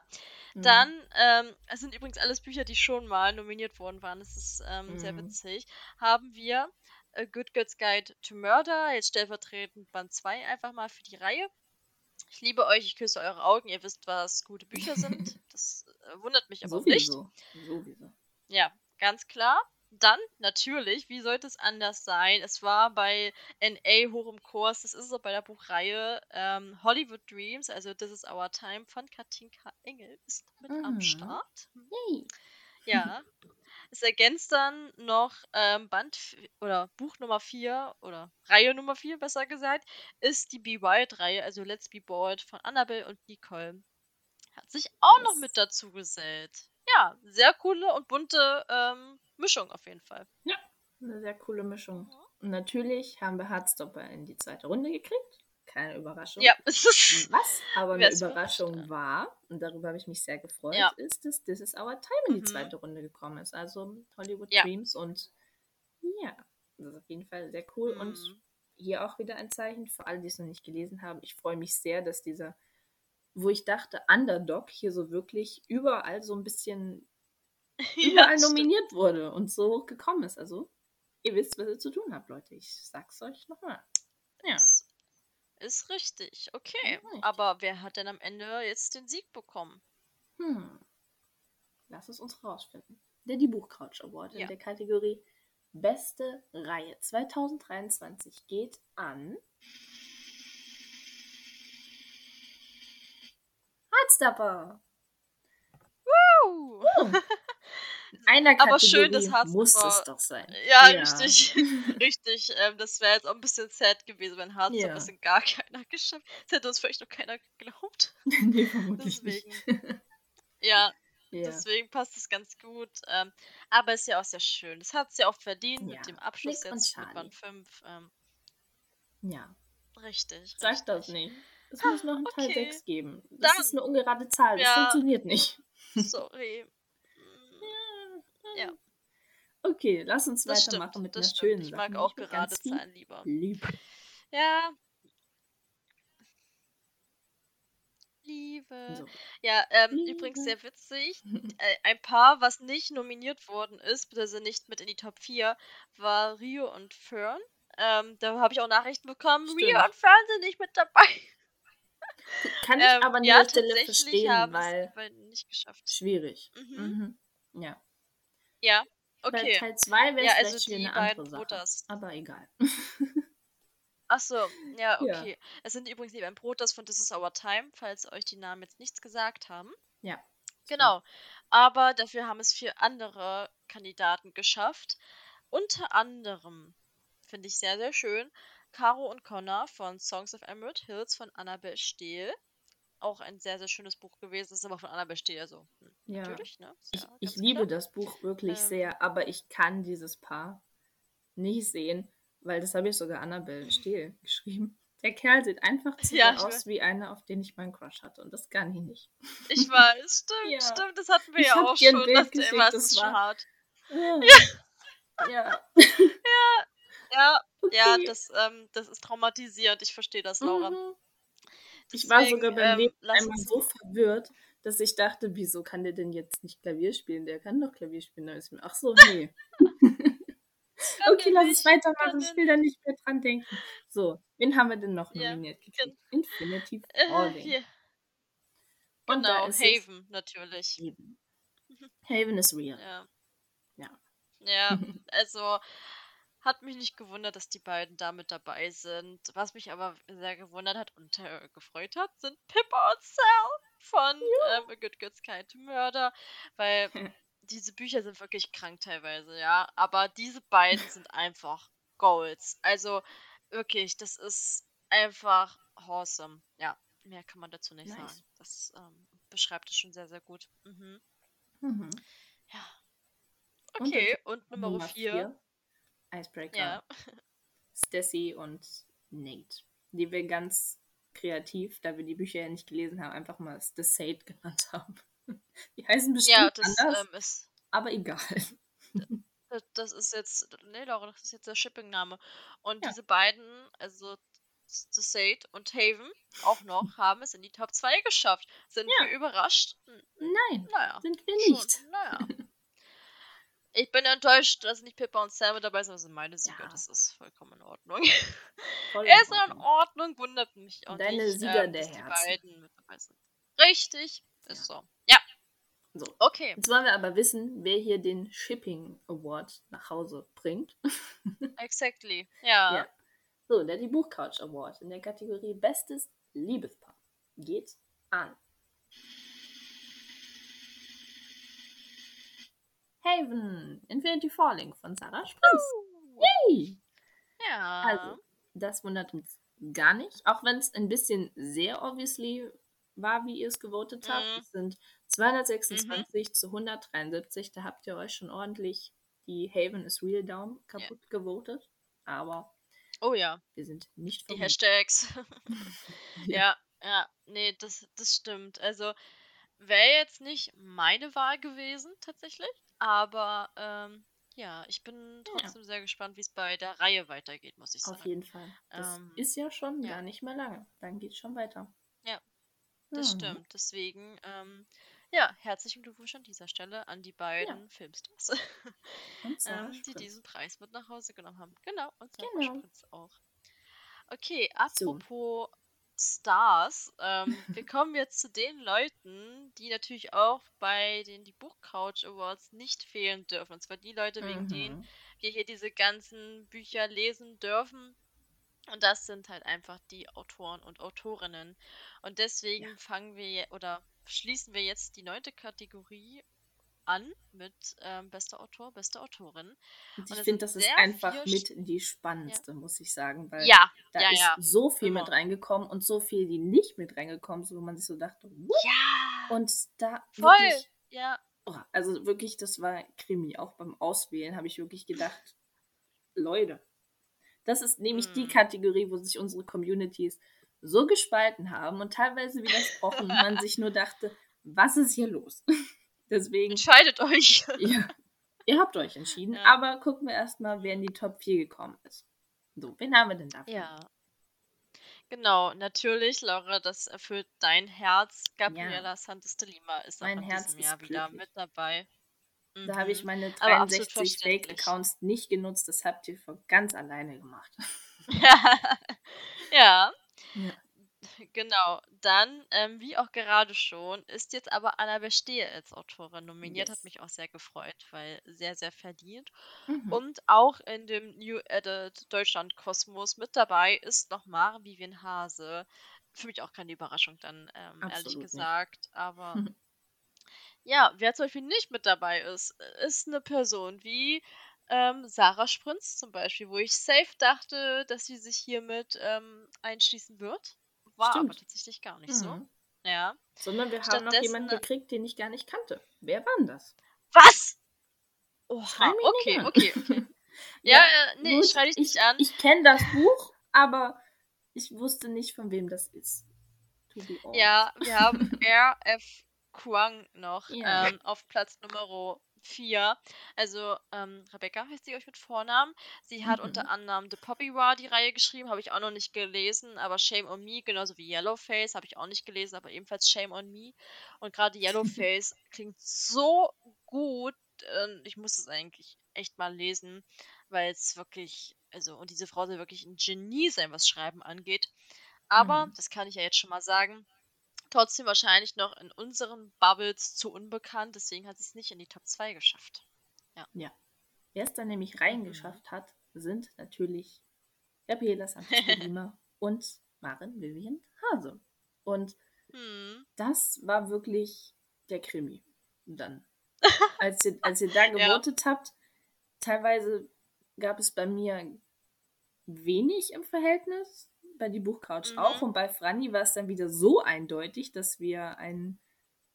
Mhm. Dann, ähm, es sind übrigens alles Bücher, die schon mal nominiert worden waren. Das ist ähm, sehr Mhm. witzig. Haben wir A Good Girl's Guide to Murder, jetzt stellvertretend Band 2 einfach mal für die Reihe. Ich liebe euch, ich küsse eure Augen, ihr wisst, was gute Bücher sind. Das äh, wundert mich aber auch nicht. Sowieso. Sowieso. Ja, ganz klar. Dann, natürlich, wie sollte es anders sein? Es war bei NA hoch im Kurs, das ist es auch bei der Buchreihe. Ähm, Hollywood Dreams, also This is Our Time von Katinka Engel, ist mit am Mhm. Start. Yay. Ja. Es ergänzt dann noch ähm, Band oder Buch Nummer 4 oder Reihe Nummer 4, besser gesagt, ist die Be Wild-Reihe, also Let's Be Bold von Annabelle und Nicole. Hat sich auch noch Yes. mit dazu gesellt. Ja, sehr coole und bunte ähm, Mischung auf jeden Fall. Eine sehr coole Mischung. Und natürlich haben wir Hardstopper in die zweite Runde gekriegt. Keine Überraschung. Ja. Was aber eine Überraschung war, und darüber habe ich mich sehr gefreut, Ja. ist, dass This is Our Time in die Mhm. zweite Runde gekommen ist. Also Hollywood Ja. Dreams und ja, das ist auf jeden Fall sehr cool. Und Mhm. hier auch wieder ein Zeichen für alle, die es noch nicht gelesen haben. Ich freue mich sehr, dass dieser, wo ich dachte, Underdog hier so wirklich überall so ein bisschen überall stimmt. nominiert wurde und so gekommen ist. Also, ihr wisst, was ihr zu tun habt, Leute. Ich sag's euch nochmal. Ja. Ist, ist richtig, okay. Richtig. Aber wer hat denn am Ende jetzt den Sieg bekommen? Hm. Lass es uns rausfinden. Der Die Buchcouch Award Ja. in der Kategorie Beste Reihe 2023 geht an Hardstopper. Uh. In einer Kategorie Aber schön, dass Hardstopper- muss es doch sein. Ja, richtig. richtig. Ähm, das wäre jetzt auch ein bisschen sad gewesen, wenn Hardstopper Ja. es in gar keiner geschafft Das hätte uns vielleicht noch keiner geglaubt. nee, vermutlich Deswegen. nicht. Ja, ja. deswegen passt es ganz gut. Ähm, aber ist ja auch sehr schön. Das hat es ja auch verdient Ja. mit dem Abschluss Nick jetzt mit. Band 5. Ähm, ja. richtig. Sag richtig. das nicht. Es muss noch einen Teil okay. 6 geben. Das Dann- ist eine ungerade Zahl. Das Ja. funktioniert nicht. Sorry. Ja. Okay, lass uns Das weitermachen stimmt. mit Das einer stimmt. schönen Ich mag auch nämlich gerade Zahlen lieber. Liebe. Ja. Liebe. So. Ja, ähm, Liebe. übrigens sehr witzig. Äh, ein Paar, was nicht nominiert worden ist, beziehungsweise nicht mit in die Top 4, war Rio und Fern. Ähm, da habe ich auch Nachrichten bekommen, Stimmt. Rio und Fern sind nicht mit dabei. Kann ich Ähm, aber an ja, Stelle verstehen, weil beiden nicht geschafft. schwierig. Mhm. Mhm. Ja. Ja, Bei okay. Teil 2 wäre Ja, also die eine andere beiden Sache. Brutters. Aber egal. Ach so, ja, Ja. okay. Es sind übrigens die beiden Brothers von This Is Our Time, falls euch die Namen jetzt nichts gesagt haben. ja. Genau. Aber dafür haben es vier andere Kandidaten geschafft. Unter anderem, finde ich sehr, sehr schön, Caro und Connor von Songs of Emerald Hills von Annabelle Steele. Auch ein sehr, sehr schönes Buch gewesen. Ist aber von Annabelle Steele, also hm, Ja. natürlich, ne? Ich, ja ich liebe das Buch wirklich Ähm. sehr, aber ich kann dieses Paar nicht sehen, weil das habe ich sogar Annabelle Steele geschrieben. Der Kerl sieht einfach zu Ja, aus wie einer, auf den ich meinen Crush hatte. Und das kann ich nicht. Ich weiß, stimmt, Ja. stimmt. Das hatten wir Ich ja auch schon. Bild Das immer ist das es schon war- hart. Ja. ja. Ja, ja, Okay. das, ähm, das ist traumatisierend. Ich verstehe das, Laura. Mhm. Ich war sogar beim ähm, einmal so verwirrt, dass ich dachte, wieso kann der denn jetzt nicht Klavier spielen? Der kann doch Klavier spielen. Da ist mir, ach so, nee. Okay, lass nicht, weitermachen. Ich will da nicht mehr dran denken. So, wen haben wir denn noch Ja, nominiert gekriegt? Infinity Äh, Falling. hier. Und da Genau, ist Haven natürlich. Haven. Haven is real. Ja. Ja. Ja, also hat mich nicht gewundert, dass die beiden da mit dabei sind. Was mich aber sehr gewundert hat und äh, gefreut hat, sind Pippa und Sal von ähm, A Good Girl's to Murder, weil diese Bücher sind wirklich krank teilweise, ja. Aber diese beiden sind einfach Goals. Also wirklich, das ist einfach awesome. Ja, mehr kann man dazu nicht Nice. sagen. Das ähm, beschreibt es schon sehr, sehr gut. Mhm. Mhm. Ja. Und Okay, und, Nummer Nummer 4. Icebreaker. Ja. Stacy und Nate. Die wir ganz kreativ, da wir die Bücher ja nicht gelesen haben, einfach mal The Sate genannt haben. Die heißen bestimmt Ja, das anders, ähm, ist. aber egal. Das- Das ist jetzt. Nee, Laura, das ist jetzt der Shipping-Name. Und Ja. diese beiden, also The Sate und Haven, auch noch, haben es in die Top 2 geschafft. Sind Ja. wir überrascht? Nein, Naja. sind wir schon, nicht. Naja. Ich bin enttäuscht, dass nicht Pippa und Sam mit dabei sind. Das sind meine Sieger. Ja. Das ist vollkommen in Ordnung. Voll Er ist in Ordnung. Wundert mich auch Deine nicht, Sieger ähm, der dass die Herzen. beiden mit dabei sind. Richtig, ist so. Ja, So. Okay. Jetzt wollen wir aber wissen, wer hier den Shipping Award nach Hause bringt. Exactly. Ja. Ja. So, der die Buchcouch Award in der Kategorie Bestes Liebespaar geht an. Haven, Infinity Falling von Sarah Sprinz. Yay! Ja. Also, das wundert uns gar nicht, auch wenn es ein bisschen sehr obviously war, wie ihr es gewotet habt. Mhm. Es sind 226 zu 173, da habt ihr euch schon ordentlich die Haven is Real Daumen kaputt gewotet. Aber oh ja. wir sind nicht Die verrückt. Hashtags. ja, ja. Nee, das, das stimmt. Also wäre jetzt nicht meine Wahl gewesen, tatsächlich. Aber ähm, ja, ich bin Ja. trotzdem sehr gespannt, wie es bei der Reihe weitergeht, muss ich Auf sagen. jeden Fall. Das Ähm, ist ja schon ja. gar nicht mehr lange. Dann geht's schon weiter. Das Mhm. stimmt. Deswegen, ähm, ja, herzlichen Glückwunsch an dieser Stelle an die beiden Filmstars, Und Sarah ähm, die diesen Preis mit nach Hause genommen haben. Genau, und Sarah Genau. Spritz auch. Okay, apropos Stars, ähm, wir kommen jetzt zu den Leuten, die natürlich auch bei den die Buchcouch Awards nicht fehlen dürfen. Und zwar die Leute, wegen denen Mhm. wir hier diese ganzen Bücher lesen dürfen. Und das sind halt einfach die Autoren und Autorinnen. Und deswegen Ja. fangen wir oder schließen wir jetzt die neunte Kategorie an mit ähm, bester Autor, beste Autorin. Und ich finde, das ist einfach mit die spannendste, muss ich sagen, weil Ja, da ja, ist ja. so viel Immer. mit reingekommen und so viel, die nicht mit reingekommen sind, wo man sich so dachte, what? Ja, Und da voll. wirklich, Ja, oh, also wirklich, das war Krimi. Auch beim Auswählen habe ich wirklich gedacht, Leute, das ist nämlich die Hm. Kategorie, wo sich unsere Communities so gespalten haben und teilweise widersprochen man sich nur dachte, was ist hier los? Deswegen, entscheidet euch. ja, ihr habt euch entschieden, Ja. aber gucken wir erstmal, wer in die Top 4 gekommen ist. So, wen haben wir denn da? Ja. Genau, natürlich, Laura, das erfüllt dein Herz. Gabriela Santos de Lima ist auch Mein in Herz diesem ist Jahr wieder glücklich. mit dabei. Da habe ich Mhm. meine Aber absolut 63 verständlich. Fake-Accounts nicht genutzt. Das habt ihr von ganz alleine gemacht. ja, Ja. Genau. Dann, ähm, wie auch gerade schon, ist jetzt aber Anna Bestehe als Autorin nominiert. Yes. Hat mich auch sehr gefreut, weil sehr, sehr verdient. Mhm. Und auch in dem New Edit Deutschland Kosmos mit dabei ist noch Maren Vivian Hase. Für mich auch keine Überraschung dann, ähm, ehrlich nicht. gesagt. Aber Mhm. ja, wer zum Beispiel nicht mit dabei ist, ist eine Person wie ähm, Sarah Sprinz zum Beispiel, wo ich safe dachte, dass sie sich hiermit ähm, einschließen wird. War aber Stimmt. tatsächlich gar nicht so. Mhm. Ja. Sondern wir haben noch jemanden gekriegt, den ich gar nicht kannte. Wer war denn das? Was? Oha, okay, an. okay, okay. Ja, äh, nee, gut, ich schreibe dich nicht an. Ich kenne das Buch, aber ich wusste nicht, von wem das ist. Ja, wir haben R.F. Kuang noch Ja. ähm, auf Platz Nummer 4. Also ähm, Rebecca heißt sie euch mit Vornamen. Sie hat Mhm. unter anderem The Poppy War die Reihe geschrieben, habe ich auch noch nicht gelesen, aber Shame on Me, genauso wie Yellowface, habe ich auch nicht gelesen, aber ebenfalls Shame on Me. Und gerade Yellowface klingt so gut. ähm, ich muss es eigentlich echt mal lesen, weil es wirklich, also, und diese Frau soll wirklich ein Genie sein, was Schreiben angeht. Aber, Mhm. das kann ich ja jetzt schon mal sagen, trotzdem wahrscheinlich noch in unseren Bubbles zu unbekannt, deswegen hat sie es nicht in die Top 2 geschafft. Ja. Wer es dann nämlich reingeschafft hat, sind natürlich Gabriela Santos de Lima und Maren Vivian Hase. Und Hm. das war wirklich der Krimi. Dann. Als ihr, als ihr da Ja. gewotet habt, teilweise gab es bei mir wenig im Verhältnis, bei die Buchcouch Mhm. auch. Und bei Franny war es dann wieder so eindeutig, dass wir einen,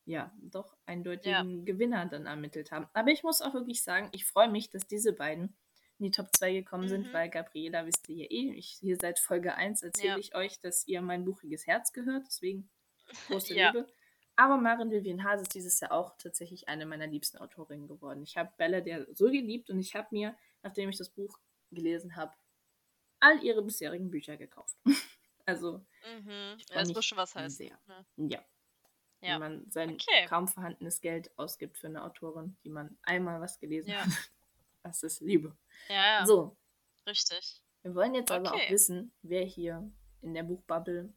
ja, doch eindeutigen Gewinner dann ermittelt haben. Aber ich muss auch wirklich sagen, ich freue mich, dass diese beiden in die Top 2 gekommen sind, Mhm. weil Gabriela wisst ihr ja eh, ich, hier seit Folge 1 erzähle Ja. ich euch, dass ihr mein buchiges Herz gehört. Deswegen große Ja. Liebe. Aber Maren Vivian Hase ist dieses Jahr auch tatsächlich eine meiner liebsten Autorinnen geworden. Ich habe Bella der so geliebt und ich habe mir, nachdem ich das Buch gelesen habe, all ihre bisherigen Bücher gekauft. also, Mhm. freu Das muss schon was heißen. Ne? ja. Ja. Wenn man sein Okay. kaum vorhandenes Geld ausgibt für eine Autorin, die man einmal was gelesen Ja. hat. Das ist Liebe. Ja, ja, So, richtig. wir wollen jetzt aber Okay. auch wissen, wer hier in der Buchbubble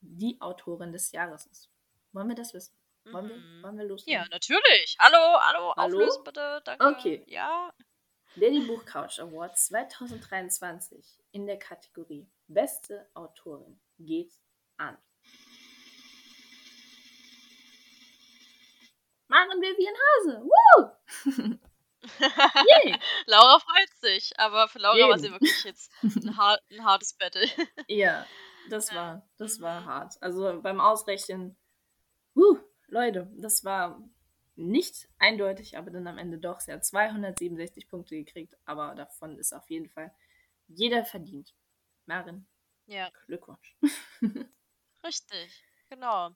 die Autorin des Jahres ist. Wollen wir das wissen? Wollen wir, Mhm. wollen wir loslegen? Ja, natürlich. Hallo, hallo, Hallo? auflösen bitte. Danke. Okay. Ja. Lady Buch Couch Award 2023 in der Kategorie Beste Autorin geht an. Maren Vivian Hase. Woo! Yay! Laura freut sich, aber für Laura war Eben. sie wirklich jetzt ein, har ein hartes Battle. Ja, das war, das war Mhm. hart. Also beim Ausrechnen, huh, Leute, das war nicht eindeutig, aber dann am Ende doch. Sie hat 267 Punkte gekriegt, aber davon ist auf jeden Fall jeder verdient. Marin, ja, Glückwunsch. richtig. Genau.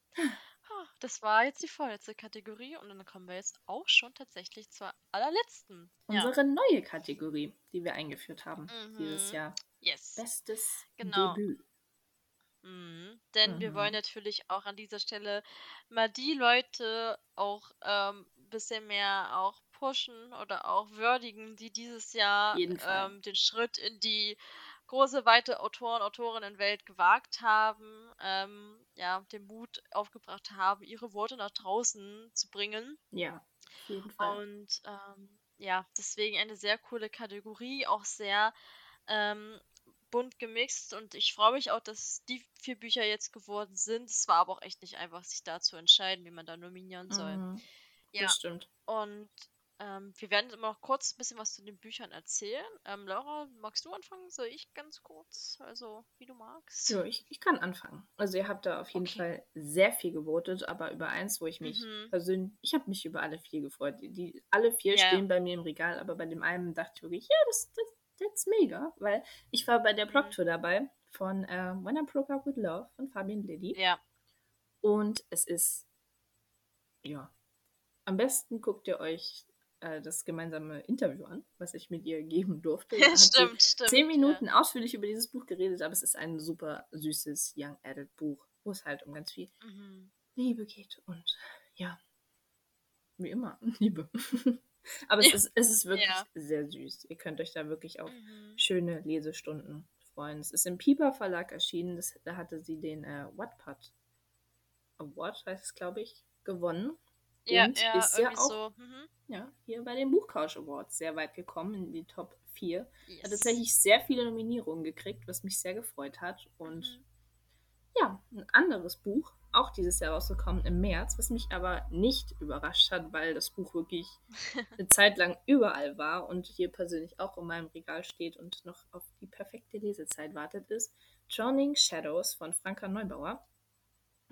Das war jetzt die vorletzte Kategorie und dann kommen wir jetzt auch schon tatsächlich zur allerletzten. Ja. Unsere neue Kategorie, die wir eingeführt haben dieses Mhm. Jahr. Yes. Bestes Genau. Debüt. Mhm. Denn wir Mhm. wollen natürlich auch an dieser Stelle mal die Leute auch ähm, ein bisschen mehr auch pushen oder auch würdigen, die dieses Jahr ähm, den Schritt in die große, weite Autoren, Autorinnenwelt gewagt haben, ähm, ja, den Mut aufgebracht haben, ihre Worte nach draußen zu bringen. Ja, auf jeden Fall. Und ähm, ja, deswegen eine sehr coole Kategorie, auch sehr ähm, bunt gemixt. Und ich freue mich auch, dass die vier Bücher jetzt geworden sind. Es war aber auch echt nicht einfach, sich da zu entscheiden, wie man da nominieren soll. Mhm, Ja, Das stimmt. und ähm, wir werden immer noch kurz ein bisschen was zu den Büchern erzählen. Ähm, Laura, magst du anfangen? Soll ich ganz kurz? Also, wie du magst. So, ich, ich kann anfangen. Also ihr habt da auf jeden Okay. Fall sehr viel gewotet, aber über eins, wo ich mich Mhm. persönlich, ich habe mich über alle vier gefreut. Die, die alle vier Ja. stehen bei mir im Regal, aber bei dem einen dachte ich wirklich, ja, das, das that's mega, weil ich war bei der Mhm. Blogtour dabei von äh, When I Broke Up with Love von Fabian Liddy Ja, und es ist ja am besten guckt ihr euch äh, das gemeinsame Interview an, was ich mit ihr geben durfte. Sie stimmt, stimmt. zehn ja. Minuten ausführlich über dieses Buch geredet, aber es ist ein super süßes Young Adult Buch, wo es halt um ganz viel Mhm. Liebe geht und ja, wie immer, Liebe. Aber es ist, es ist wirklich Ja. sehr süß. Ihr könnt euch da wirklich auf Mhm. schöne Lesestunden freuen. Es ist im Piper Verlag erschienen, das, da hatte sie den äh, Wattpad Award, heißt es glaube ich, gewonnen. Ja, Und ja, ist ja auch so. Mhm. ja, hier bei den Buchcouch Awards sehr weit gekommen, in die Top 4. Hat Yes. tatsächlich sehr viele Nominierungen gekriegt, was mich sehr gefreut hat. Und Mhm. ja, ein anderes Buch, auch dieses Jahr rausgekommen im März, was mich aber nicht überrascht hat, weil das Buch wirklich eine Zeit lang überall war und hier persönlich auch in meinem Regal steht und noch auf die perfekte Lesezeit wartet, ist Drowning Shadows von Franka Neubauer.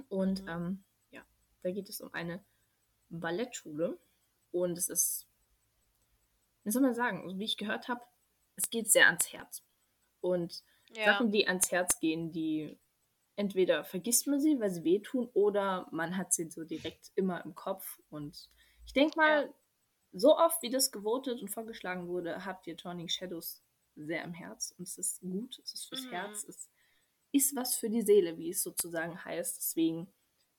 Und Mhm. ähm, ja, da geht es um eine Ballettschule und es ist, wie soll man sagen, so wie ich gehört habe, es geht sehr ans Herz. Und Ja. Sachen, die ans Herz gehen, die entweder vergisst man sie, weil sie wehtun, oder man hat sie so direkt immer im Kopf. Und ich denke mal, Ja. so oft wie das gewotet und vorgeschlagen wurde, habt ihr Turning Shadows sehr im Herz. Und es ist gut, es ist fürs Mhm. Herz, es ist was für die Seele, wie es sozusagen heißt. Deswegen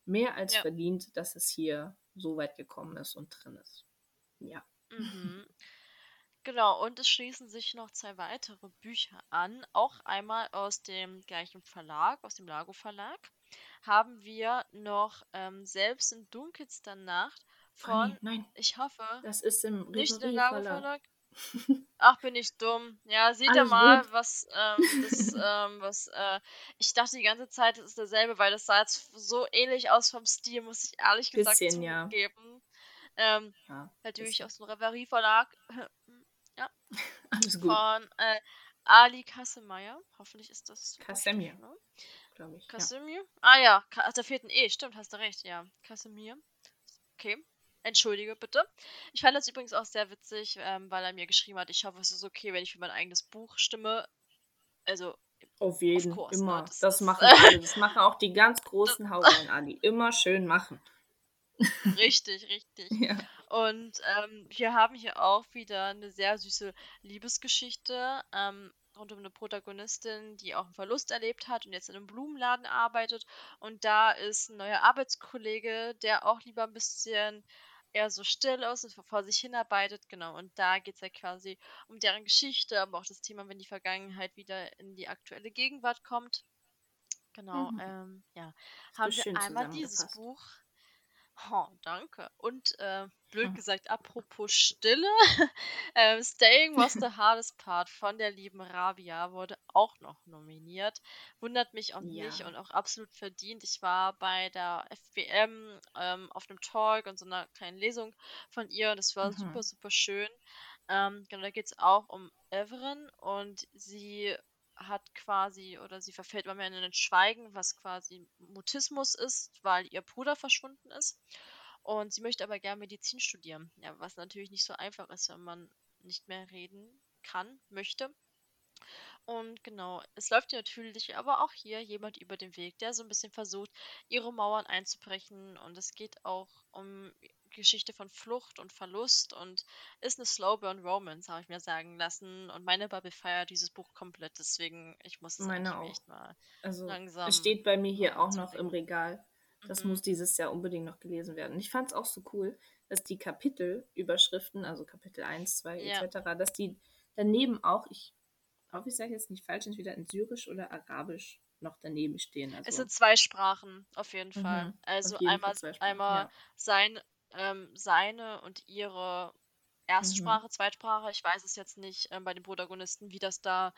mehr als Ja. verdient, dass es hier so weit gekommen ist und drin ist. Ja. Mhm. Genau, und es schließen sich noch zwei weitere Bücher an. Auch einmal aus dem gleichen Verlag, aus dem Lago Verlag, haben wir noch ähm, Selbst in dunkelster Nacht Fanny, von, nein, ich hoffe, das ist im nicht im Lago Verlag. Ach, bin ich dumm. Ja, seht ihr mal, gut. was, ähm, das, ähm, was, äh, ich dachte die ganze Zeit, es ist derselbe, weil das sah jetzt so ähnlich aus vom Stil, muss ich ehrlich gesagt Bisschen, ja. zugeben. Ähm, Ja, natürlich aus dem Reverie Verlag. Alles gut. von äh, Ali Kassemeyer. Hoffentlich ist das. richtig, ne? glaube ich. Ja. Ah ja, ach, da fehlt ein E, stimmt, hast du recht, ja. Kasemir. Okay. Entschuldige bitte. Ich fand das übrigens auch sehr witzig, ähm, weil er mir geschrieben hat, ich hoffe, es ist okay, wenn ich für mein eigenes Buch stimme. Also, Auf jeden, ne? immer. Das Das, ist- machen alle. Das machen auch die ganz großen Haushalten, Ali. Immer schön machen. richtig, richtig. Ja. Und ähm, wir haben hier auch wieder eine sehr süße Liebesgeschichte ähm, rund um eine Protagonistin, die auch einen Verlust erlebt hat und jetzt in einem Blumenladen arbeitet. Und da ist ein neuer Arbeitskollege, der auch lieber ein bisschen eher so still ist und vor sich hinarbeitet. Genau, und da geht es ja quasi um deren Geschichte, aber auch das Thema, wenn die Vergangenheit wieder in die aktuelle Gegenwart kommt. Genau, Mhm. ähm, ja. Haben wir einmal dieses. Buch. Oh, danke. Und äh, blöd hm. gesagt, apropos Stille, äh, Staying was the hardest part von der lieben Rabia wurde auch noch nominiert. Wundert mich auch ja. nicht und auch absolut verdient. Ich war bei der FBM ähm, auf einem Talk und so einer kleinen Lesung von ihr und das war mhm. super, super schön. Ähm, genau, da geht es auch um Everin und sie hat quasi oder sie verfällt immer mehr in ein Schweigen, was quasi Mutismus ist, weil ihr Bruder verschwunden ist. Und sie möchte aber gerne Medizin studieren. Ja, was natürlich nicht so einfach ist, wenn man nicht mehr reden kann, möchte. Und genau, es läuft natürlich aber auch hier jemand über den Weg, der so ein bisschen versucht, ihre Mauern einzubrechen. Und es geht auch um Geschichte von Flucht und Verlust und ist eine Slowburn Romance, habe ich mir sagen lassen. Und meine Bubble feiert dieses Buch komplett, deswegen ich muss es meine auch. echt mal also, langsam. Es steht bei mir hier auch noch im Regal. Das mhm. muss dieses Jahr unbedingt noch gelesen werden. Ich fand es auch so cool, dass die Kapitelüberschriften, also Kapitel 1, 2 ja. etc., dass die daneben auch, ich hoffe, ich sage jetzt nicht falsch, entweder in Syrisch oder Arabisch noch daneben stehen. Also, es sind zwei Sprachen, auf jeden Fall. Mhm, also jeden einmal, Fall einmal ja. sein ähm, seine und ihre Erstsprache, mhm. Zweitsprache. Ich weiß es jetzt nicht ähm, bei den Protagonisten, wie das da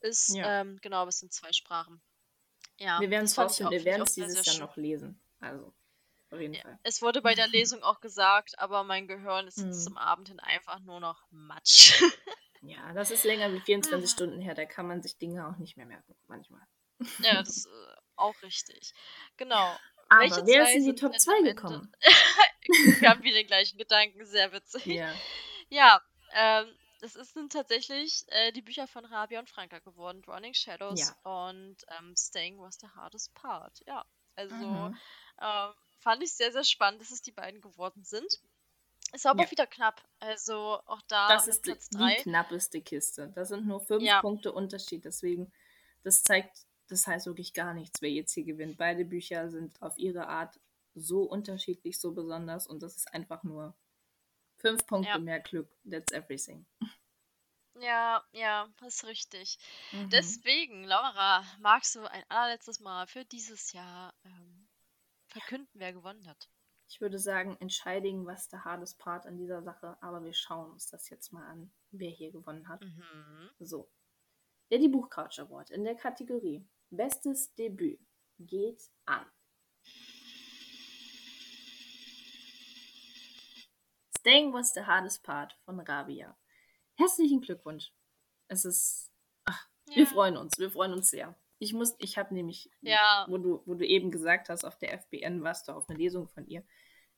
ist. Ja. Ähm, genau, aber es sind zwei Sprachen. Ja, wir werden es trotzdem, wir werden es dieses Jahr noch lesen. Also, auf jeden ja. Fall. Es wurde bei der Lesung auch gesagt, aber mein Gehirn ist jetzt mhm. zum Abend hin einfach nur noch Matsch. ja, das ist länger wie 24 Stunden her. Da kann man sich Dinge auch nicht mehr merken, manchmal. Ja, das ist äh, auch richtig. Genau. Aber Welche wer ist in die Top 2 gekommen? Wir haben wieder den gleichen Gedanken, sehr witzig. Ja, ja ähm, es sind tatsächlich äh, die Bücher von Rabia und Franka geworden, Running Shadows ja. und ähm, Staying was the hardest part. Ja, also mhm. ähm, fand ich sehr, sehr spannend, dass es die beiden geworden sind. Ist aber ja. wieder knapp. Also auch da. Das ist die, die knappeste Kiste. Das sind nur fünf ja. Punkte Unterschied. Deswegen, das zeigt, das heißt wirklich gar nichts, wer jetzt hier gewinnt. Beide Bücher sind auf ihre Art so unterschiedlich, so besonders und das ist einfach nur fünf Punkte ja. mehr Glück. That's everything. Ja, ja, das ist richtig. Mhm. Deswegen, Laura, magst du ein allerletztes Mal für dieses Jahr ähm, verkünden, wer gewonnen hat? Ich würde sagen, entscheiden, was der hardest Part an dieser Sache, aber wir schauen uns das jetzt mal an, wer hier gewonnen hat. Mhm. So. Der Die Buchcouch Award in der Kategorie Bestes Debüt geht an Staying was the hardest part von Rabia. Herzlichen Glückwunsch. Es ist. Ach, ja. Wir freuen uns. Wir freuen uns sehr. Ich muss, ich habe nämlich, ja. wo, du, wo du eben gesagt hast, auf der FBN warst du auf einer Lesung von ihr.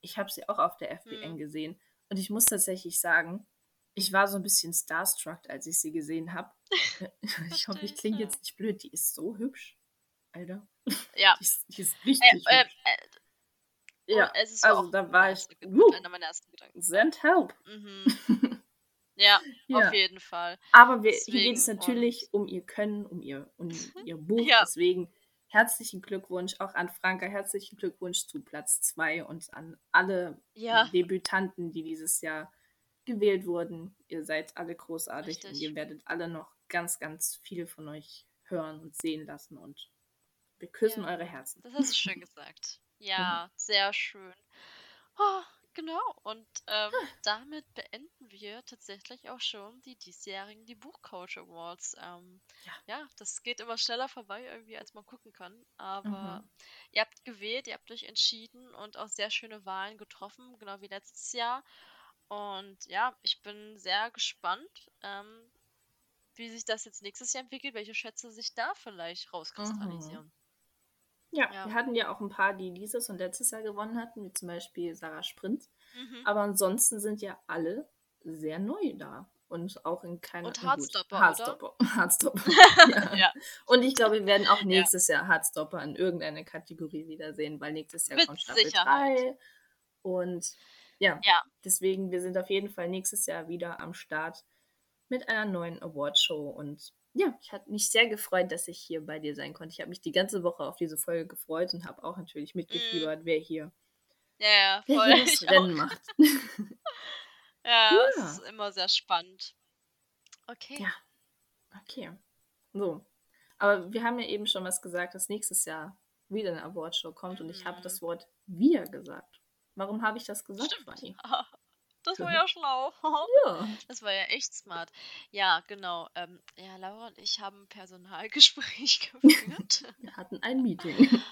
Ich habe sie auch auf der FBN hm. gesehen. Und ich muss tatsächlich sagen, ich war so ein bisschen starstruck, als ich sie gesehen habe. ich hoffe, ich klinge jetzt nicht blöd. Die ist so hübsch. Alter. Ja. Die ist, die ist richtig äh, äh, hübsch. Ja, es ist also da war ich. Uh, einer meiner ersten Gedanken. Send help. Mhm. Ja, ja, auf jeden Fall. Aber wir, hier geht es natürlich um ihr Können, um ihr, um ihr Buch. ja. Deswegen herzlichen Glückwunsch auch an Franka, herzlichen Glückwunsch zu Platz 2 und an alle ja. Debütanten, die dieses Jahr gewählt wurden. Ihr seid alle großartig Richtig. und ihr werdet alle noch ganz, ganz viel von euch hören und sehen lassen und wir küssen ja, eure Herzen. Das hast du schön gesagt. Ja, mhm. sehr schön. Oh, genau. Und ähm, ah. damit beenden wir tatsächlich auch schon die diesjährigen die Buchcoach Awards. Ähm, ja. ja. das geht immer schneller vorbei irgendwie, als man gucken kann. Aber mhm. ihr habt gewählt, ihr habt euch entschieden und auch sehr schöne Wahlen getroffen, genau wie letztes Jahr. Und ja, ich bin sehr gespannt, ähm, wie sich das jetzt nächstes Jahr entwickelt, welche Schätze sich da vielleicht rauskristallisieren. Mhm. Ja, ja, wir hatten ja auch ein paar, die dieses und letztes Jahr gewonnen hatten, wie zum Beispiel Sarah Sprint. Mhm. Aber ansonsten sind ja alle sehr neu da. Und auch in keiner. Und Hardstopper. Hardstopper. Hardstopper. ja. ja. Und ich glaube, wir werden auch nächstes ja. Jahr Hardstopper in irgendeiner Kategorie wiedersehen, weil nächstes Jahr Mit kommt Staffel Sicherheit. 3. Und ja, ja, deswegen, wir sind auf jeden Fall nächstes Jahr wieder am Start mit einer neuen Awardshow und ja, ich hatte mich sehr gefreut, dass ich hier bei dir sein konnte. Ich habe mich die ganze Woche auf diese Folge gefreut und habe auch natürlich mitgefiebert, mm. wer hier, ja, ja, wer hier das Rennen auch. macht. ja, ja, es ist immer sehr spannend. Okay. Ja, okay. So, aber wir haben ja eben schon was gesagt, dass nächstes Jahr wieder eine Awardshow kommt mm. und ich habe das mhm. Wort wir gesagt. Warum habe ich das gesagt, Stimmt. Fanny? Das war ja schlau. Ja. Das war ja echt smart. Ja, genau. Ähm, ja, Laura und ich haben ein Personalgespräch geführt. Wir hatten ein Meeting.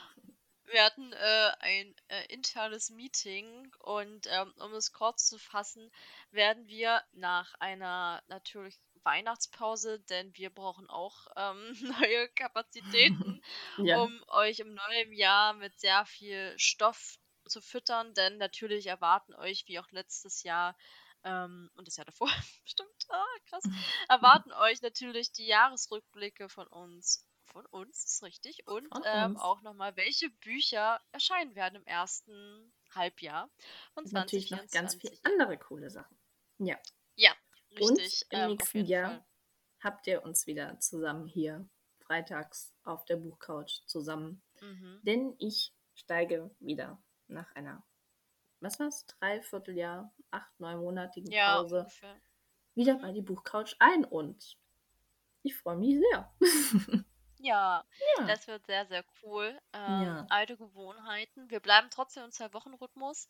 Wir hatten äh, ein äh, internes Meeting und ähm, um es kurz zu fassen, werden wir nach einer natürlich Weihnachtspause, denn wir brauchen auch ähm, neue Kapazitäten, Ja. um euch im neuen Jahr mit sehr viel Stoff zu füttern, denn natürlich erwarten euch, wie auch letztes Jahr ähm, und das Jahr davor, stimmt, ah, krass, erwarten euch natürlich die Jahresrückblicke von uns. Von uns, ist richtig. Und ähm, uns. auch nochmal, welche Bücher erscheinen werden im ersten Halbjahr von Und natürlich noch ganz 2024. viele andere coole Sachen. Ja. Ja, Und richtig. im ähm, nächsten Jahr Fall. habt ihr uns wieder zusammen hier freitags auf der Buchcouch zusammen. Mhm. Denn ich steige wieder nach einer, was war's, Dreivierteljahr, acht, neunmonatigen Ja, Pause ungefähr. wieder bei die Buchcouch ein und ich freue mich sehr. Ja, ja. das wird sehr, sehr cool. Ähm, Ja. alte Gewohnheiten. Wir bleiben trotzdem im Zwei-Wochen-Rhythmus.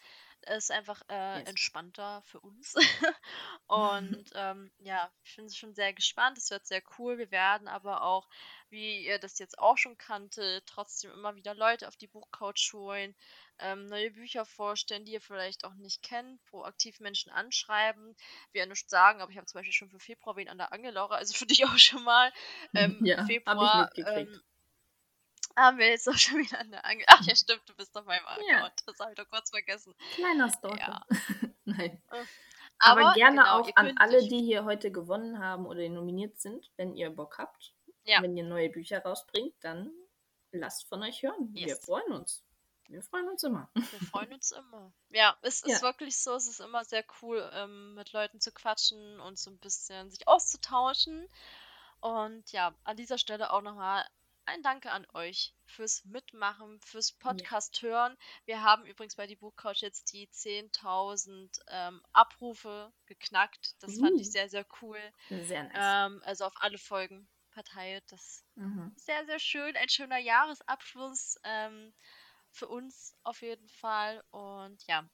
Ist einfach äh, Yes. entspannter für uns. Und ähm, ja, ich bin schon sehr gespannt. Es wird sehr cool. Wir werden aber auch, wie ihr das jetzt auch schon kannte, trotzdem immer wieder Leute auf die Buchcouch holen, ähm, neue Bücher vorstellen, die ihr vielleicht auch nicht kennt, proaktiv Menschen anschreiben. Wir ja nicht sagen, aber ich habe zum Beispiel schon für Februar wen an der Angel, Laura, also für dich auch schon mal. Ähm, ja, ich Februar mitgekriegt. ähm, haben wir jetzt auch schon wieder an der Angel. Ach ja, stimmt, du bist auf meinem Ja. Account. Das habe ich doch kurz vergessen. Kleiner Stalker. Ja. Nein. Aber, Aber, gerne genau, auch an alle, die hier heute gewonnen haben oder nominiert sind, wenn ihr Bock habt. Ja. Wenn ihr neue Bücher rausbringt, dann lasst von euch hören. Wir Yes. freuen uns. Wir freuen uns immer. Wir freuen uns immer. Ja, es ist Ja. wirklich so, es ist immer sehr cool, ähm, mit Leuten zu quatschen und so ein bisschen sich auszutauschen. Und ja, an dieser Stelle auch nochmal ein Danke an euch fürs Mitmachen, fürs Podcast hören. Wir haben übrigens bei die Buchcouch jetzt die 10.000 ähm, Abrufe geknackt. Das fand ich Uh. sehr, sehr cool. Sehr nice. Ähm, also auf alle Folgen verteilt. Das Mhm. sehr, sehr schön. Ein schöner Jahresabschluss ähm, für uns auf jeden Fall. Und ja,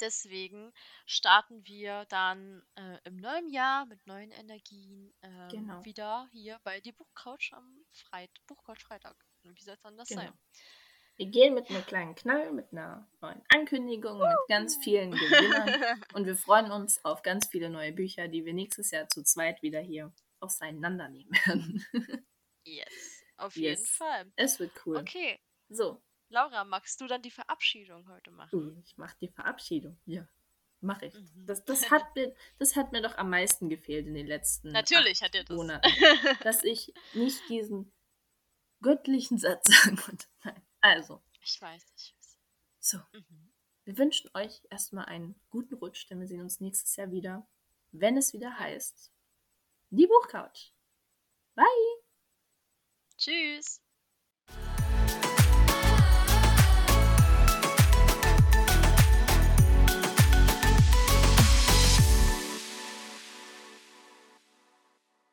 deswegen starten wir dann äh, im neuen Jahr mit neuen Energien ähm, Genau. wieder hier bei die Buchcouch am Freit Buchcouch Freitag. Wie soll es anders Genau. sein? Wir gehen mit einem kleinen Knall, mit einer neuen Ankündigung, mit ganz vielen Gewinnern. Und wir freuen uns auf ganz viele neue Bücher, die wir nächstes Jahr zu zweit wieder hier auseinandernehmen werden. yes, auf jeden Yes. Fall. es wird cool. Okay, So, Laura, magst du dann die Verabschiedung heute machen? uh, ich mache die Verabschiedung. Ja, mache ich. Mhm. Das, das, hat mir, das hat mir doch am meisten gefehlt in den letzten Natürlich hat dir das. Monaten. dass ich nicht diesen göttlichen Satz sagen konnte. Nein. Also, ich weiß, ich weiß. so. Mhm. Wir wünschen euch erstmal einen guten Rutsch, denn wir sehen uns nächstes Jahr wieder, wenn es wieder heißt, die Buchcouch. Bye! Tschüss.